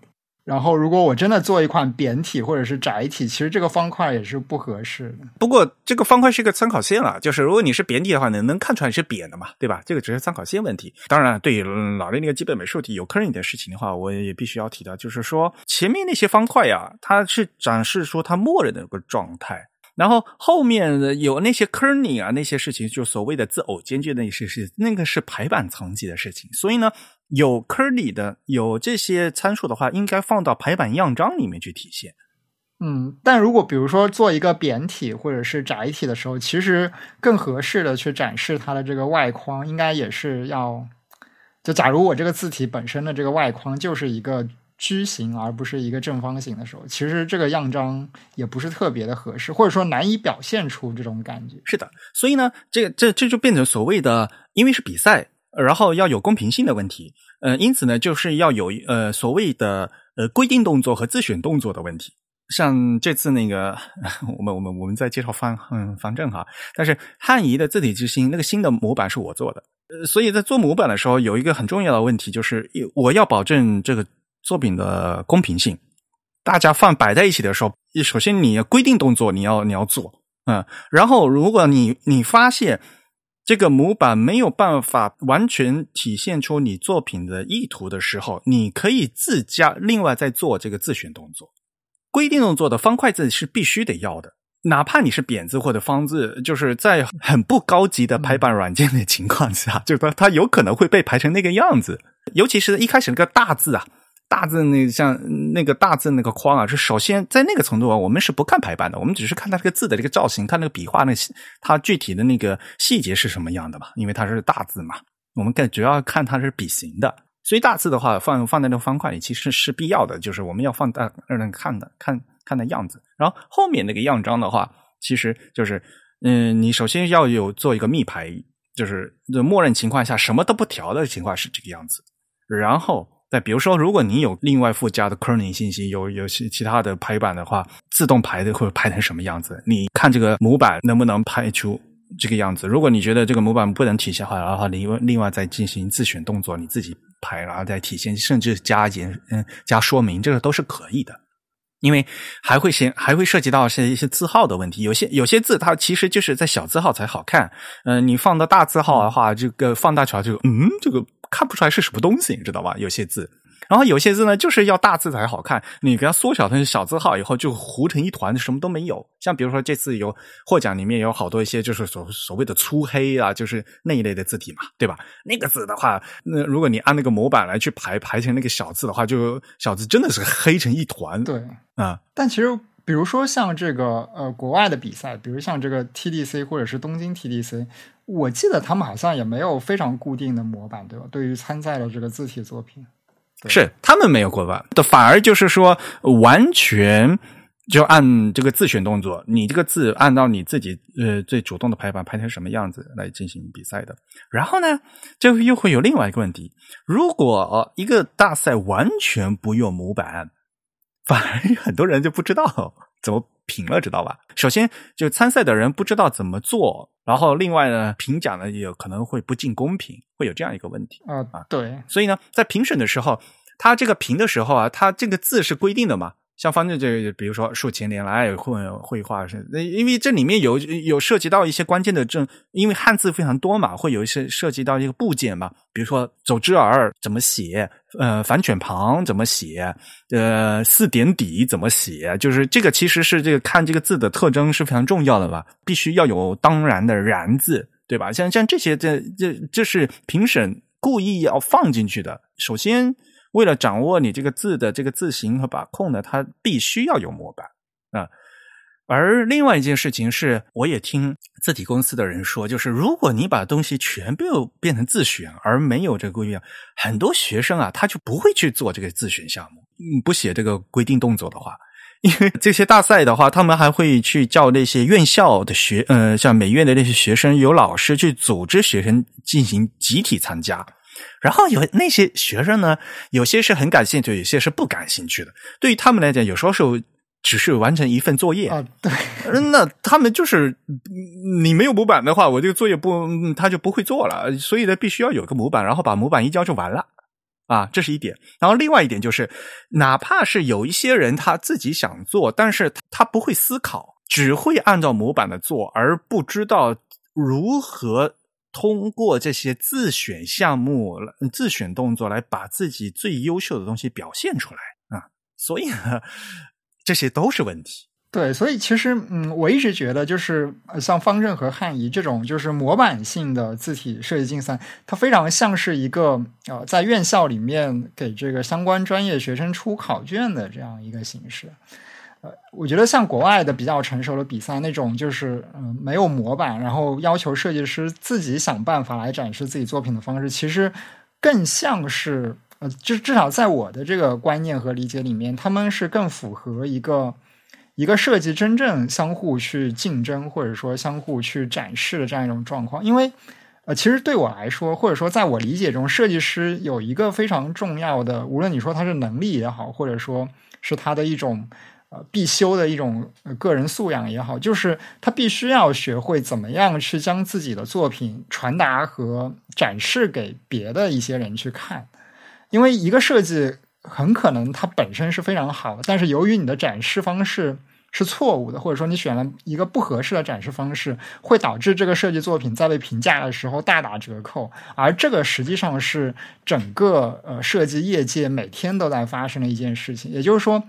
Speaker 2: 然后，如果我真的做一款扁体或者是窄体，其实这个方块也是不合适的。
Speaker 1: 不过，这个方块是一个参考线啊，就是如果你是扁体的话，能能看出来是扁的嘛，对吧？这个只是参考线问题。当然，对于老雷那个基本美术题有坑你的事情的话，我也必须要提到，就是说前面那些方块呀，它是展示说它默认的一个状态。然后后面有那些 kerning 啊，那些事情，就所谓的字偶间距那些事，那个是排版层级的事情。所以呢，有 kerning 的有这些参数的话，应该放到排版样章里面去体现。
Speaker 2: 嗯，但如果比如说做一个扁体或者是窄体的时候，其实更合适的去展示它的这个外框，应该也是要就假如我这个字体本身的这个外框就是一个。矩形而不是一个正方形的时候，其实这个样章也不是特别的合适，或者说难以表现出这种感觉。
Speaker 1: 是的，所以呢，这这这就变成所谓的，因为是比赛，然后要有公平性的问题，呃，因此呢，就是要有呃所谓的呃规定动作和自选动作的问题。像这次那个，我们我们我们在介绍方嗯方正哈，但是汉仪的字体之星那个新的模板是我做的，呃，所以在做模板的时候，有一个很重要的问题就是，我要保证这个。作品的公平性，大家放摆在一起的时候，首先你规定动作你要你要做，嗯，然后如果你你发现这个模板没有办法完全体现出你作品的意图的时候，你可以自加另外再做这个自选动作。规定动作的方块字是必须得要的，哪怕你是扁字或者方字，就是在很不高级的排版软件的情况下，就它它有可能会被排成那个样子。尤其是一开始那个大字啊，大字那像那个大字那个框啊，是首先在那个程度啊，我们是不看排版的，我们只是看它这个字的这个造型，看那个笔画那它具体的那个细节是什么样的嘛，因为它是大字嘛，我们更主要看它是笔形的。所以大字的话放放在那个方块里其实是必要的，就是我们要放大让人看的看看的样子。然后后面那个样章的话，其实就是嗯，你首先要有做一个密排，就是默认情况下什么都不调的情况是这个样子。然后那比如说，如果你有另外附加的 kerning 信息，有有其其他的排版的话，自动排的会排成什么样子？你看这个模板能不能排出？这个样子，如果你觉得这个模板不能体现好，然后你另外再进行自选动作，你自己排，然后再体现，甚至加减嗯加说明，这个都是可以的。因为还会先还会涉及到是一些字号的问题，有些有些字它其实就是在小字号才好看，嗯，你放到大字号的话，这个放大出来就嗯，这个看不出来是什么东西，你知道吧？有些字。然后有些字呢，就是要大字才好看。你给它缩小成小字号以后，就糊成一团，什么都没有。像比如说这次有获奖里面有好多一些，就是所所谓的粗黑啊，就是那一类的字体嘛，对吧？那个字的话，那如果你按那个模板来去排排成那个小字的话，就小字真的是黑成一团。
Speaker 2: 对
Speaker 1: 啊，
Speaker 2: 但其实比如说像这个呃国外的比赛，比如像这个 TDC 或者是东京 TDC，我记得他们好像也没有非常固定的模板，对吧？对于参赛的这个字体作品。
Speaker 1: 是他们没有过半的，反而就是说完全就按这个自选动作，你这个字按照你自己呃最主动的排版排成什么样子来进行比赛的。然后呢，就又会有另外一个问题：如果一个大赛完全不用模板，反而很多人就不知道怎么评了，知道吧？首先，就参赛的人不知道怎么做。然后，另外呢，评奖呢也可能会不尽公平，会有这样一个问题
Speaker 2: 啊啊，对。
Speaker 1: 所以呢，在评审的时候，他这个评的时候啊，他这个字是规定的嘛。像方正这个，比如说数千年来绘绘画是，因为这里面有有涉及到一些关键的证，因为汉字非常多嘛，会有一些涉及到一个部件嘛，比如说走之耳怎么写，呃，反犬旁怎么写，呃，四点底怎么写，就是这个其实是这个看这个字的特征是非常重要的吧，必须要有当然的然字，对吧？像像这些，这这这是评审故意要放进去的，首先。为了掌握你这个字的这个字形和把控呢，它必须要有模板啊。而另外一件事情是，我也听字体公司的人说，就是如果你把东西全部变成自选，而没有这个规定，很多学生啊，他就不会去做这个自选项目。嗯不写这个规定动作的话，因为 这些大赛的话，他们还会去叫那些院校的学，呃，像美院的那些学生，有老师去组织学生进行集体参加。然后有那些学生呢，有些是很感兴趣，有些是不感兴趣的。对于他们来讲，有时候是只是完成一份作业
Speaker 2: 啊。对，
Speaker 1: 那他们就是你没有模板的话，我这个作业不他就不会做了。所以呢，必须要有个模板，然后把模板一交就完了啊。这是一点。然后另外一点就是，哪怕是有一些人他自己想做，但是他不会思考，只会按照模板的做，而不知道如何。通过这些自选项目、自选动作来把自己最优秀的东西表现出来啊，所以，这些都是问题。
Speaker 2: 对，所以其实嗯，我一直觉得就是像方正和汉仪这种就是模板性的字体设计竞赛，它非常像是一个呃，在院校里面给这个相关专业学生出考卷的这样一个形式。我觉得像国外的比较成熟的比赛那种，就是嗯没有模板，然后要求设计师自己想办法来展示自己作品的方式，其实更像是呃，就至少在我的这个观念和理解里面，他们是更符合一个一个设计真正相互去竞争或者说相互去展示的这样一种状况。因为呃，其实对我来说，或者说在我理解中，设计师有一个非常重要的，无论你说他是能力也好，或者说是他的一种。呃必修的一种个人素养也好，就是他必须要学会怎么样去将自己的作品传达和展示给别的一些人去看。因为一个设计很可能它本身是非常好的，但是由于你的展示方式是错误的，或者说你选了一个不合适的展示方式，会导致这个设计作品在被评价的时候大打折扣。而这个实际上是整个呃设计业界每天都在发生的一件事情。也就是说。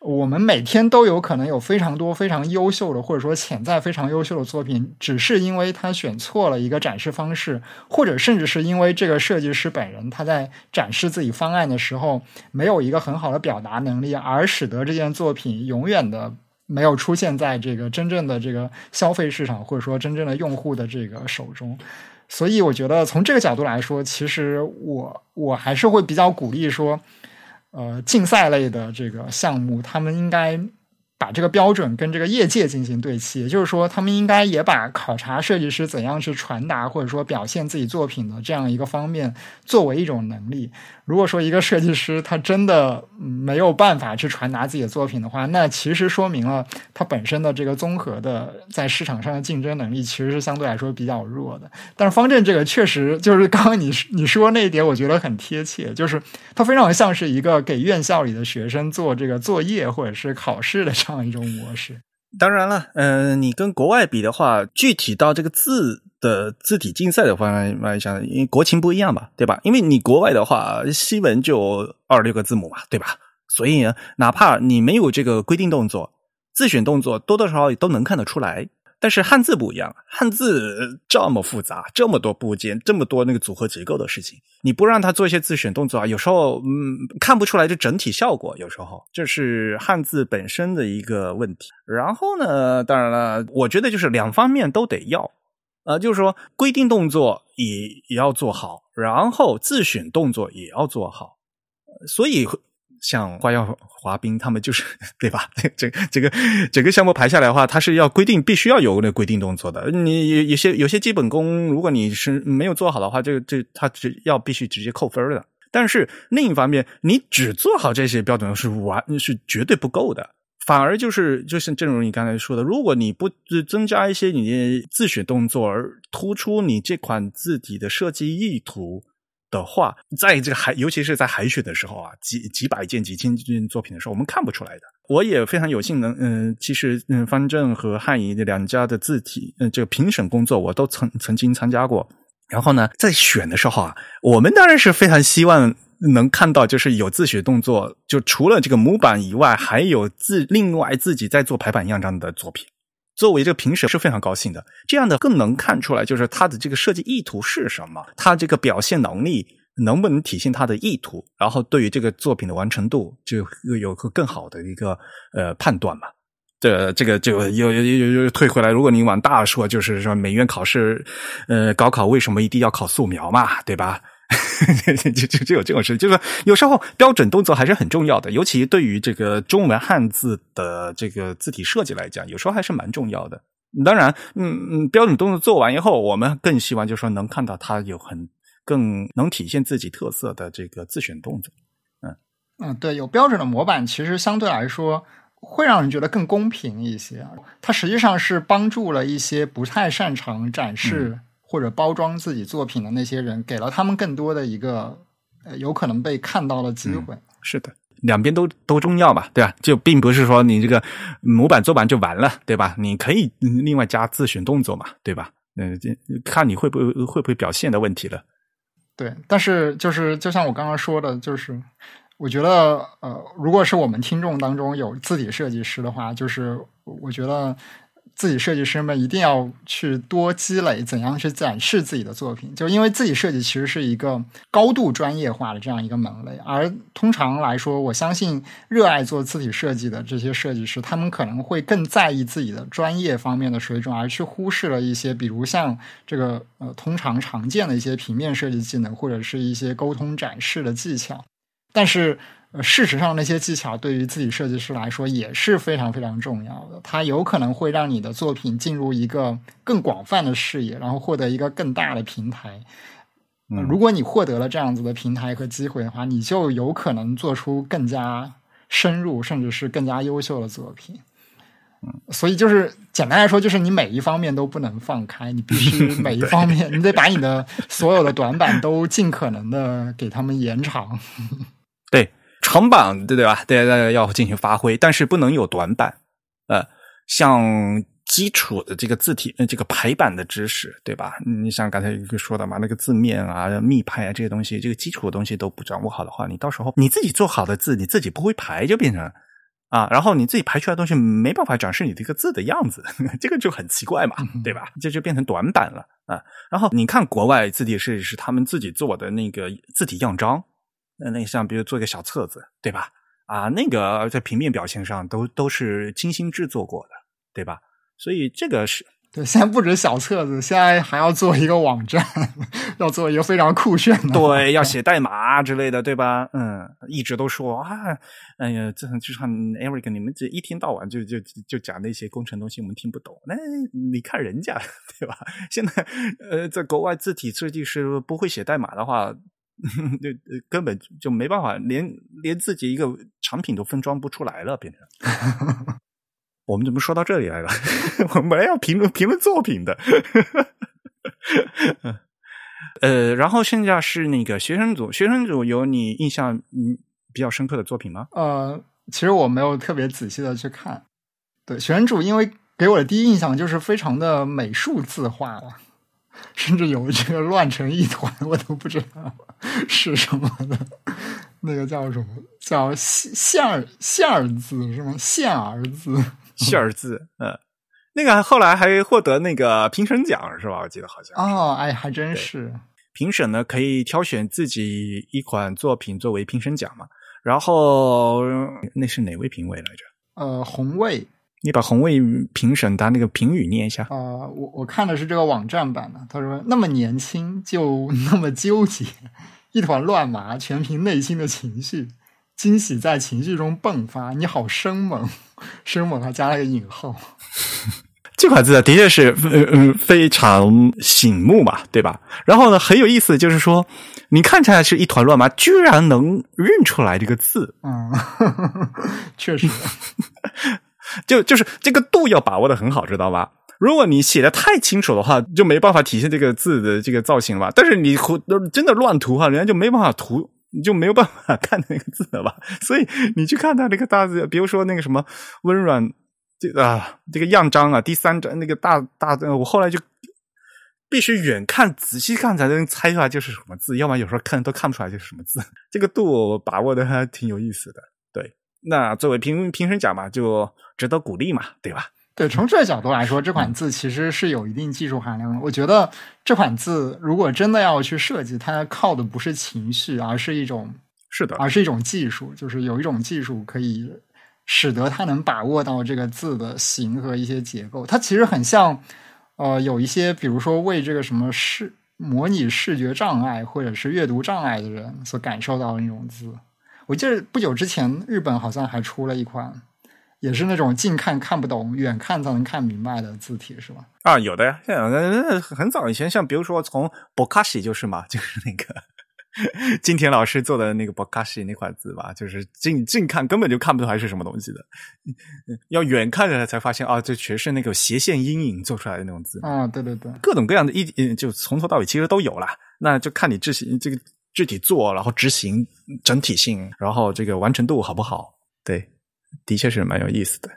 Speaker 2: 我们每天都有可能有非常多非常优秀的，或者说潜在非常优秀的作品，只是因为他选错了一个展示方式，或者甚至是因为这个设计师本人他在展示自己方案的时候没有一个很好的表达能力，而使得这件作品永远的没有出现在这个真正的这个消费市场，或者说真正的用户的这个手中。所以，我觉得从这个角度来说，其实我我还是会比较鼓励说。呃，竞赛类的这个项目，他们应该。把这个标准跟这个业界进行对齐，也就是说，他们应该也把考察设计师怎样去传达或者说表现自己作品的这样一个方面作为一种能力。如果说一个设计师他真的没有办法去传达自己的作品的话，那其实说明了他本身的这个综合的在市场上的竞争能力其实是相对来说比较弱的。但是方正这个确实就是刚刚你你说那一点，我觉得很贴切，就是它非常像是一个给院校里的学生做这个作业或者是考试的。换一种模式，
Speaker 1: 当然了，嗯，你跟国外比的话，具体到这个字的字体竞赛的话来讲，因为国情不一样吧，对吧？因为你国外的话，西文就二十六个字母嘛，对吧？所以哪怕你没有这个规定动作，自选动作多多少少也都能看得出来。但是汉字不一样，汉字这么复杂，这么多部件，这么多那个组合结构的事情，你不让他做一些自选动作啊，有时候嗯看不出来这整体效果。有时候这是汉字本身的一个问题。然后呢，当然了，我觉得就是两方面都得要，呃，就是说规定动作也也要做好，然后自选动作也要做好，所以。像花样滑冰，他们就是 对吧？这这个整个项目排下来的话，它是要规定必须要有那规定动作的。你有有些有些基本功，如果你是没有做好的话，这个这他只要必须直接扣分的。但是另一方面，你只做好这些标准是完是绝对不够的，反而就是就是正如你刚才说的，如果你不增加一些你的自选动作，而突出你这款字体的设计意图。的话，在这个海，尤其是在海选的时候啊，几几百件、几千件作品的时候，我们看不出来的。我也非常有幸能，嗯，其实，嗯，方正和汉仪这两家的字体，嗯，这个评审工作我都曾曾经参加过。然后呢，在选的时候啊，我们当然是非常希望能看到，就是有自选动作，就除了这个模板以外，还有自另外自己在做排版样章的作品。作为这个评审是非常高兴的，这样的更能看出来，就是他的这个设计意图是什么，他这个表现能力能不能体现他的意图，然后对于这个作品的完成度就有个更好的一个呃判断嘛。这这个就又又又又退回来，如果你往大说，就是说美院考试，呃，高考为什么一定要考素描嘛，对吧？就就就有这种事，就是有时候标准动作还是很重要的，尤其对于这个中文汉字的这个字体设计来讲，有时候还是蛮重要的。当然，嗯嗯，标准动作做完以后，我们更希望就是说能看到它有很更能体现自己特色的这个自选动作。
Speaker 2: 嗯嗯，对，有标准的模板，其实相对来说会让人觉得更公平一些。它实际上是帮助了一些不太擅长展示。或者包装自己作品的那些人，给了他们更多的一个呃有可能被看到的机会。
Speaker 1: 是的，两边都都重要吧，对吧？就并不是说你这个模板做完就完了，对吧？你可以另外加自选动作嘛，对吧？嗯，看你会不会会不会表现的问题了。
Speaker 2: 对，但是就是就像我刚刚说的，就是我觉得呃，如果是我们听众当中有字体设计师的话，就是我觉得。自己设计师们一定要去多积累怎样去展示自己的作品，就因为自己设计其实是一个高度专业化的这样一个门类，而通常来说，我相信热爱做字体设计的这些设计师，他们可能会更在意自己的专业方面的水准，而去忽视了一些，比如像这个呃通常常见的一些平面设计技能，或者是一些沟通展示的技巧，但是。呃，事实上，那些技巧对于自己设计师来说也是非常非常重要的。它有可能会让你的作品进入一个更广泛的视野，然后获得一个更大的平台。如果你获得了这样子的平台和机会的话，你就有可能做出更加深入，甚至是更加优秀的作品。所以就是简单来说，就是你每一方面都不能放开，你必须 每一方面，你得把你的所有的短板都尽可能的给他们延长。
Speaker 1: 对。长板对对吧？大家要进行发挥，但是不能有短板。呃，像基础的这个字体、这个排版的知识，对吧？你像刚才一个说的嘛，那个字面啊、密排啊这些东西，这个基础的东西都不掌握好的话，你到时候你自己做好的字，你自己不会排，就变成啊，然后你自己排出来的东西没办法展示你这个字的样子，这个就很奇怪嘛，对吧？这就变成短板了啊。然后你看国外字体设计师他们自己做的那个字体样章，那像比如做一个小册子，对吧？啊，那个在平面表现上都都是精心制作过的，对吧？所以这个是。
Speaker 2: 对，现在不止小册子，现在还要做一个网站，要做一个非常酷炫的。
Speaker 1: 对，要写代码之类的，对吧？嗯，一直都说啊，哎呀，这就像 Eric，你们这一天到晚就就就讲那些工程东西，我们听不懂。那你看人家，对吧？现在呃，在国外字体设计师不会写代码的话，就根本就没办法，连连自己一个产品都分装不出来了，变成。我们怎么说到这里来了？我们本来要评论评论作品的。呃，然后剩下是那个学生组，学生组有你印象嗯比较深刻的作品吗？
Speaker 2: 呃，其实我没有特别仔细的去看。对，学生组因为给我的第一印象就是非常的美术字画了，甚至有这个乱成一团，我都不知道 是什么的。那个叫什么？叫线线儿线儿字是吗？线儿字。
Speaker 1: 馅儿字，嗯，那个后来还获得那个评审奖是吧？我记得好像
Speaker 2: 哦，哎，还真是
Speaker 1: 评审呢，可以挑选自己一款作品作为评审奖嘛。然后那是哪位评委来着？
Speaker 2: 呃，红卫，
Speaker 1: 你把红卫评审他那个评语念一下。
Speaker 2: 啊，我我看的是这个网站版的。他说：“那么年轻就那么纠结，一团乱麻，全凭内心的情绪。”惊喜在情绪中迸发，你好生猛，生猛还加了个引号。
Speaker 1: 这款字的确是非常醒目嘛，对吧？然后呢，很有意思，就是说你看起来是一团乱麻，居然能认出来这个字。
Speaker 2: 嗯，确实，
Speaker 1: 就就是这个度要把握的很好，知道吧？如果你写的太清楚的话，就没办法体现这个字的这个造型了。但是你胡真的乱涂的话，人家就没办法涂。你就没有办法 看那个字了吧？所以你去看他这个大字，比如说那个什么温软，这啊这个样章啊，第三章那个大大，我后来就必须远看仔细看才能猜出来就是什么字，要不然有时候看都看不出来就是什么字。这个度把握的还挺有意思的。对，那作为评评审奖嘛，就值得鼓励嘛，对吧？
Speaker 2: 对，从这个角度来说，这款字其实是有一定技术含量的。我觉得这款字如果真的要去设计，它靠的不是情绪，而是一种
Speaker 1: 是的，
Speaker 2: 而是一种技术，就是有一种技术可以使得它能把握到这个字的形和一些结构。它其实很像，呃，有一些比如说为这个什么视模拟视觉障碍或者是阅读障碍的人所感受到的那种字。我记得不久之前日本好像还出了一款。也是那种近看看不懂，远看才能看明白的字体，是吧？
Speaker 1: 啊，有的呀，像很早以前，像比如说从博卡西就是嘛，就是那个 金田老师做的那个博卡西那款字吧，就是近近看根本就看不出来是什么东西的，要远看着才发现啊，这全是那个斜线阴影做出来的那种字
Speaker 2: 啊，对对对，
Speaker 1: 各种各样的一就从头到尾其实都有了，那就看你执行这个具体做，然后执行整体性，然后这个完成度好不好？对。的确是蛮有意思的，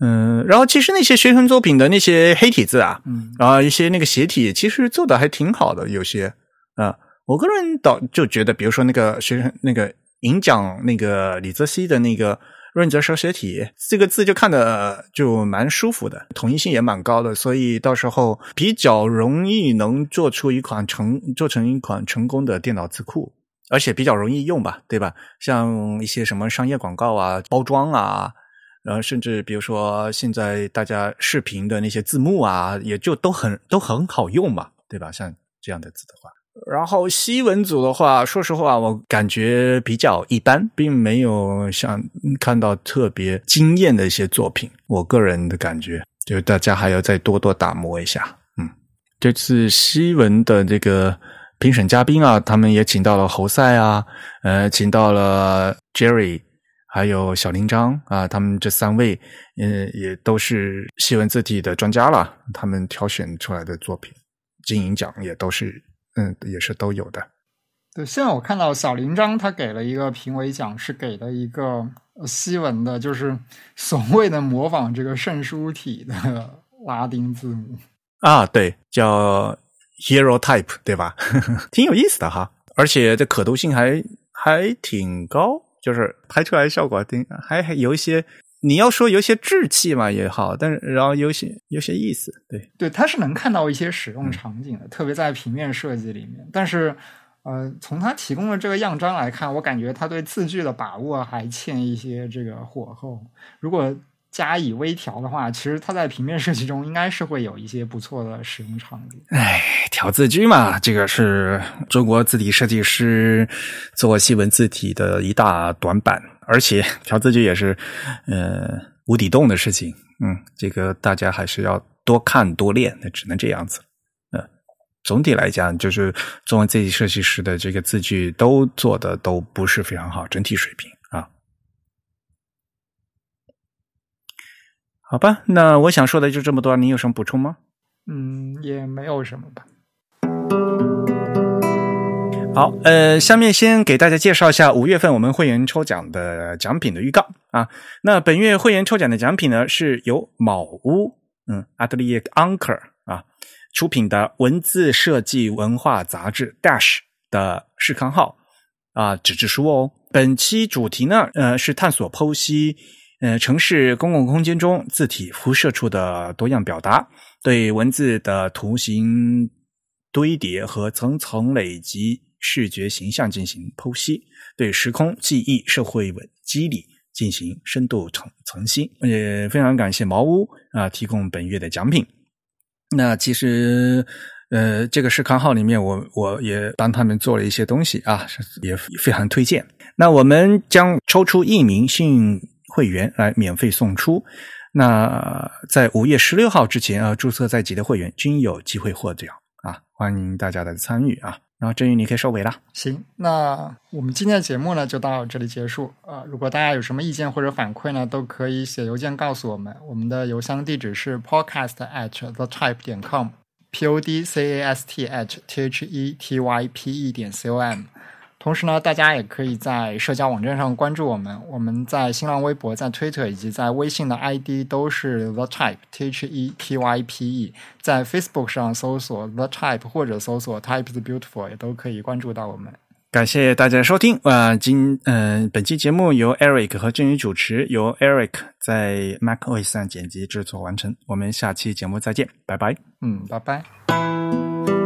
Speaker 1: 嗯，然后其实那些学生作品的那些黑体字啊，嗯，然后一些那个斜体，其实做的还挺好的，有些啊，我个人倒就觉得，比如说那个学生那个银奖那个李泽熙的那个润泽手写体，这个字就看的就蛮舒服的，统一性也蛮高的，所以到时候比较容易能做出一款成做成一款成功的电脑字库。而且比较容易用吧，对吧？像一些什么商业广告啊、包装啊，然后甚至比如说现在大家视频的那些字幕啊，也就都很都很好用嘛，对吧？像这样的字的话，然后西文组的话，说实话，我感觉比较一般，并没有像看到特别惊艳的一些作品。我个人的感觉，就是大家还要再多多打磨一下。嗯，这次西文的这个。评审嘉宾啊，他们也请到了侯赛啊，呃，请到了 Jerry，还有小林章啊，他们这三位，嗯，也都是西文字体的专家了。他们挑选出来的作品，金银奖也都是，嗯，也是都有的。
Speaker 2: 对，现在我看到小林章他给了一个评委奖，是给了一个西文的，就是所谓的模仿这个圣书体的拉丁字母
Speaker 1: 啊，对，叫。Hero type 对吧？挺有意思的哈，而且这可读性还还挺高，就是拍出来效果挺还还有一些你要说有些稚气嘛也好，但是然后有些有些意思，对
Speaker 2: 对，它是能看到一些使用场景的，特别在平面设计里面。但是，呃，从它提供的这个样章来看，我感觉它对字句的把握还欠一些这个火候。如果加以微调的话，其实它在平面设计中应该是会有一些不错的使用场景。
Speaker 1: 哎，调字句嘛，这个是中国字体设计师做细文字体的一大短板。而且 调字句也是，呃，无底洞的事情。嗯，这个大家还是要多看多练，那只能这样子。嗯，总体来讲，就是中文字体设计师的这个字句都做的都不是非常好，整体水平啊。好吧，那我想说的就这么多，你有什么补充吗？
Speaker 2: 嗯，也没有什么吧。
Speaker 1: 好，呃，下面先给大家介绍一下五月份我们会员抽奖的奖品的预告啊。那本月会员抽奖的奖品呢，是由卯屋嗯 Atelier Anchor 啊出品的文字设计文化杂志 Dash 的试刊号啊纸质书哦。本期主题呢，呃，是探索剖析呃城市公共空间中字体辐射出的多样表达，对文字的图形堆叠和层层累积。视觉形象进行剖析，对时空记忆、社会文机理进行深度层层析。也非常感谢茅屋啊提供本月的奖品。那其实呃，这个试刊号里面，我我也帮他们做了一些东西啊，也非常推荐。那我们将抽出一名幸运会员来免费送出。那在五月十六号之前啊，注册在即的会员均有机会获奖啊！欢迎大家的参与啊！然后振宇，你可以收尾了。
Speaker 2: 行，那我们今天的节目呢就到这里结束啊！如果大家有什么意见或者反馈呢，都可以写邮件告诉我们。我们的邮箱地址是 podcast at the type 点 com，p o d c a s t at t h e t y p e 点 c o m。同时呢，大家也可以在社交网站上关注我们。我们在新浪微博、在 Twitter 以及在微信的 ID 都是 The Type T H E T Y P E。在 Facebook 上搜索 The Type 或者搜索 Type is Beautiful 也都可以关注到我们。
Speaker 1: 感谢大家的收听啊！今嗯，本期节目由 Eric 和振宇主持，由 Eric 在 MacOS 上剪辑制作完成。我们下期节目再见，拜拜。
Speaker 2: 嗯，拜拜。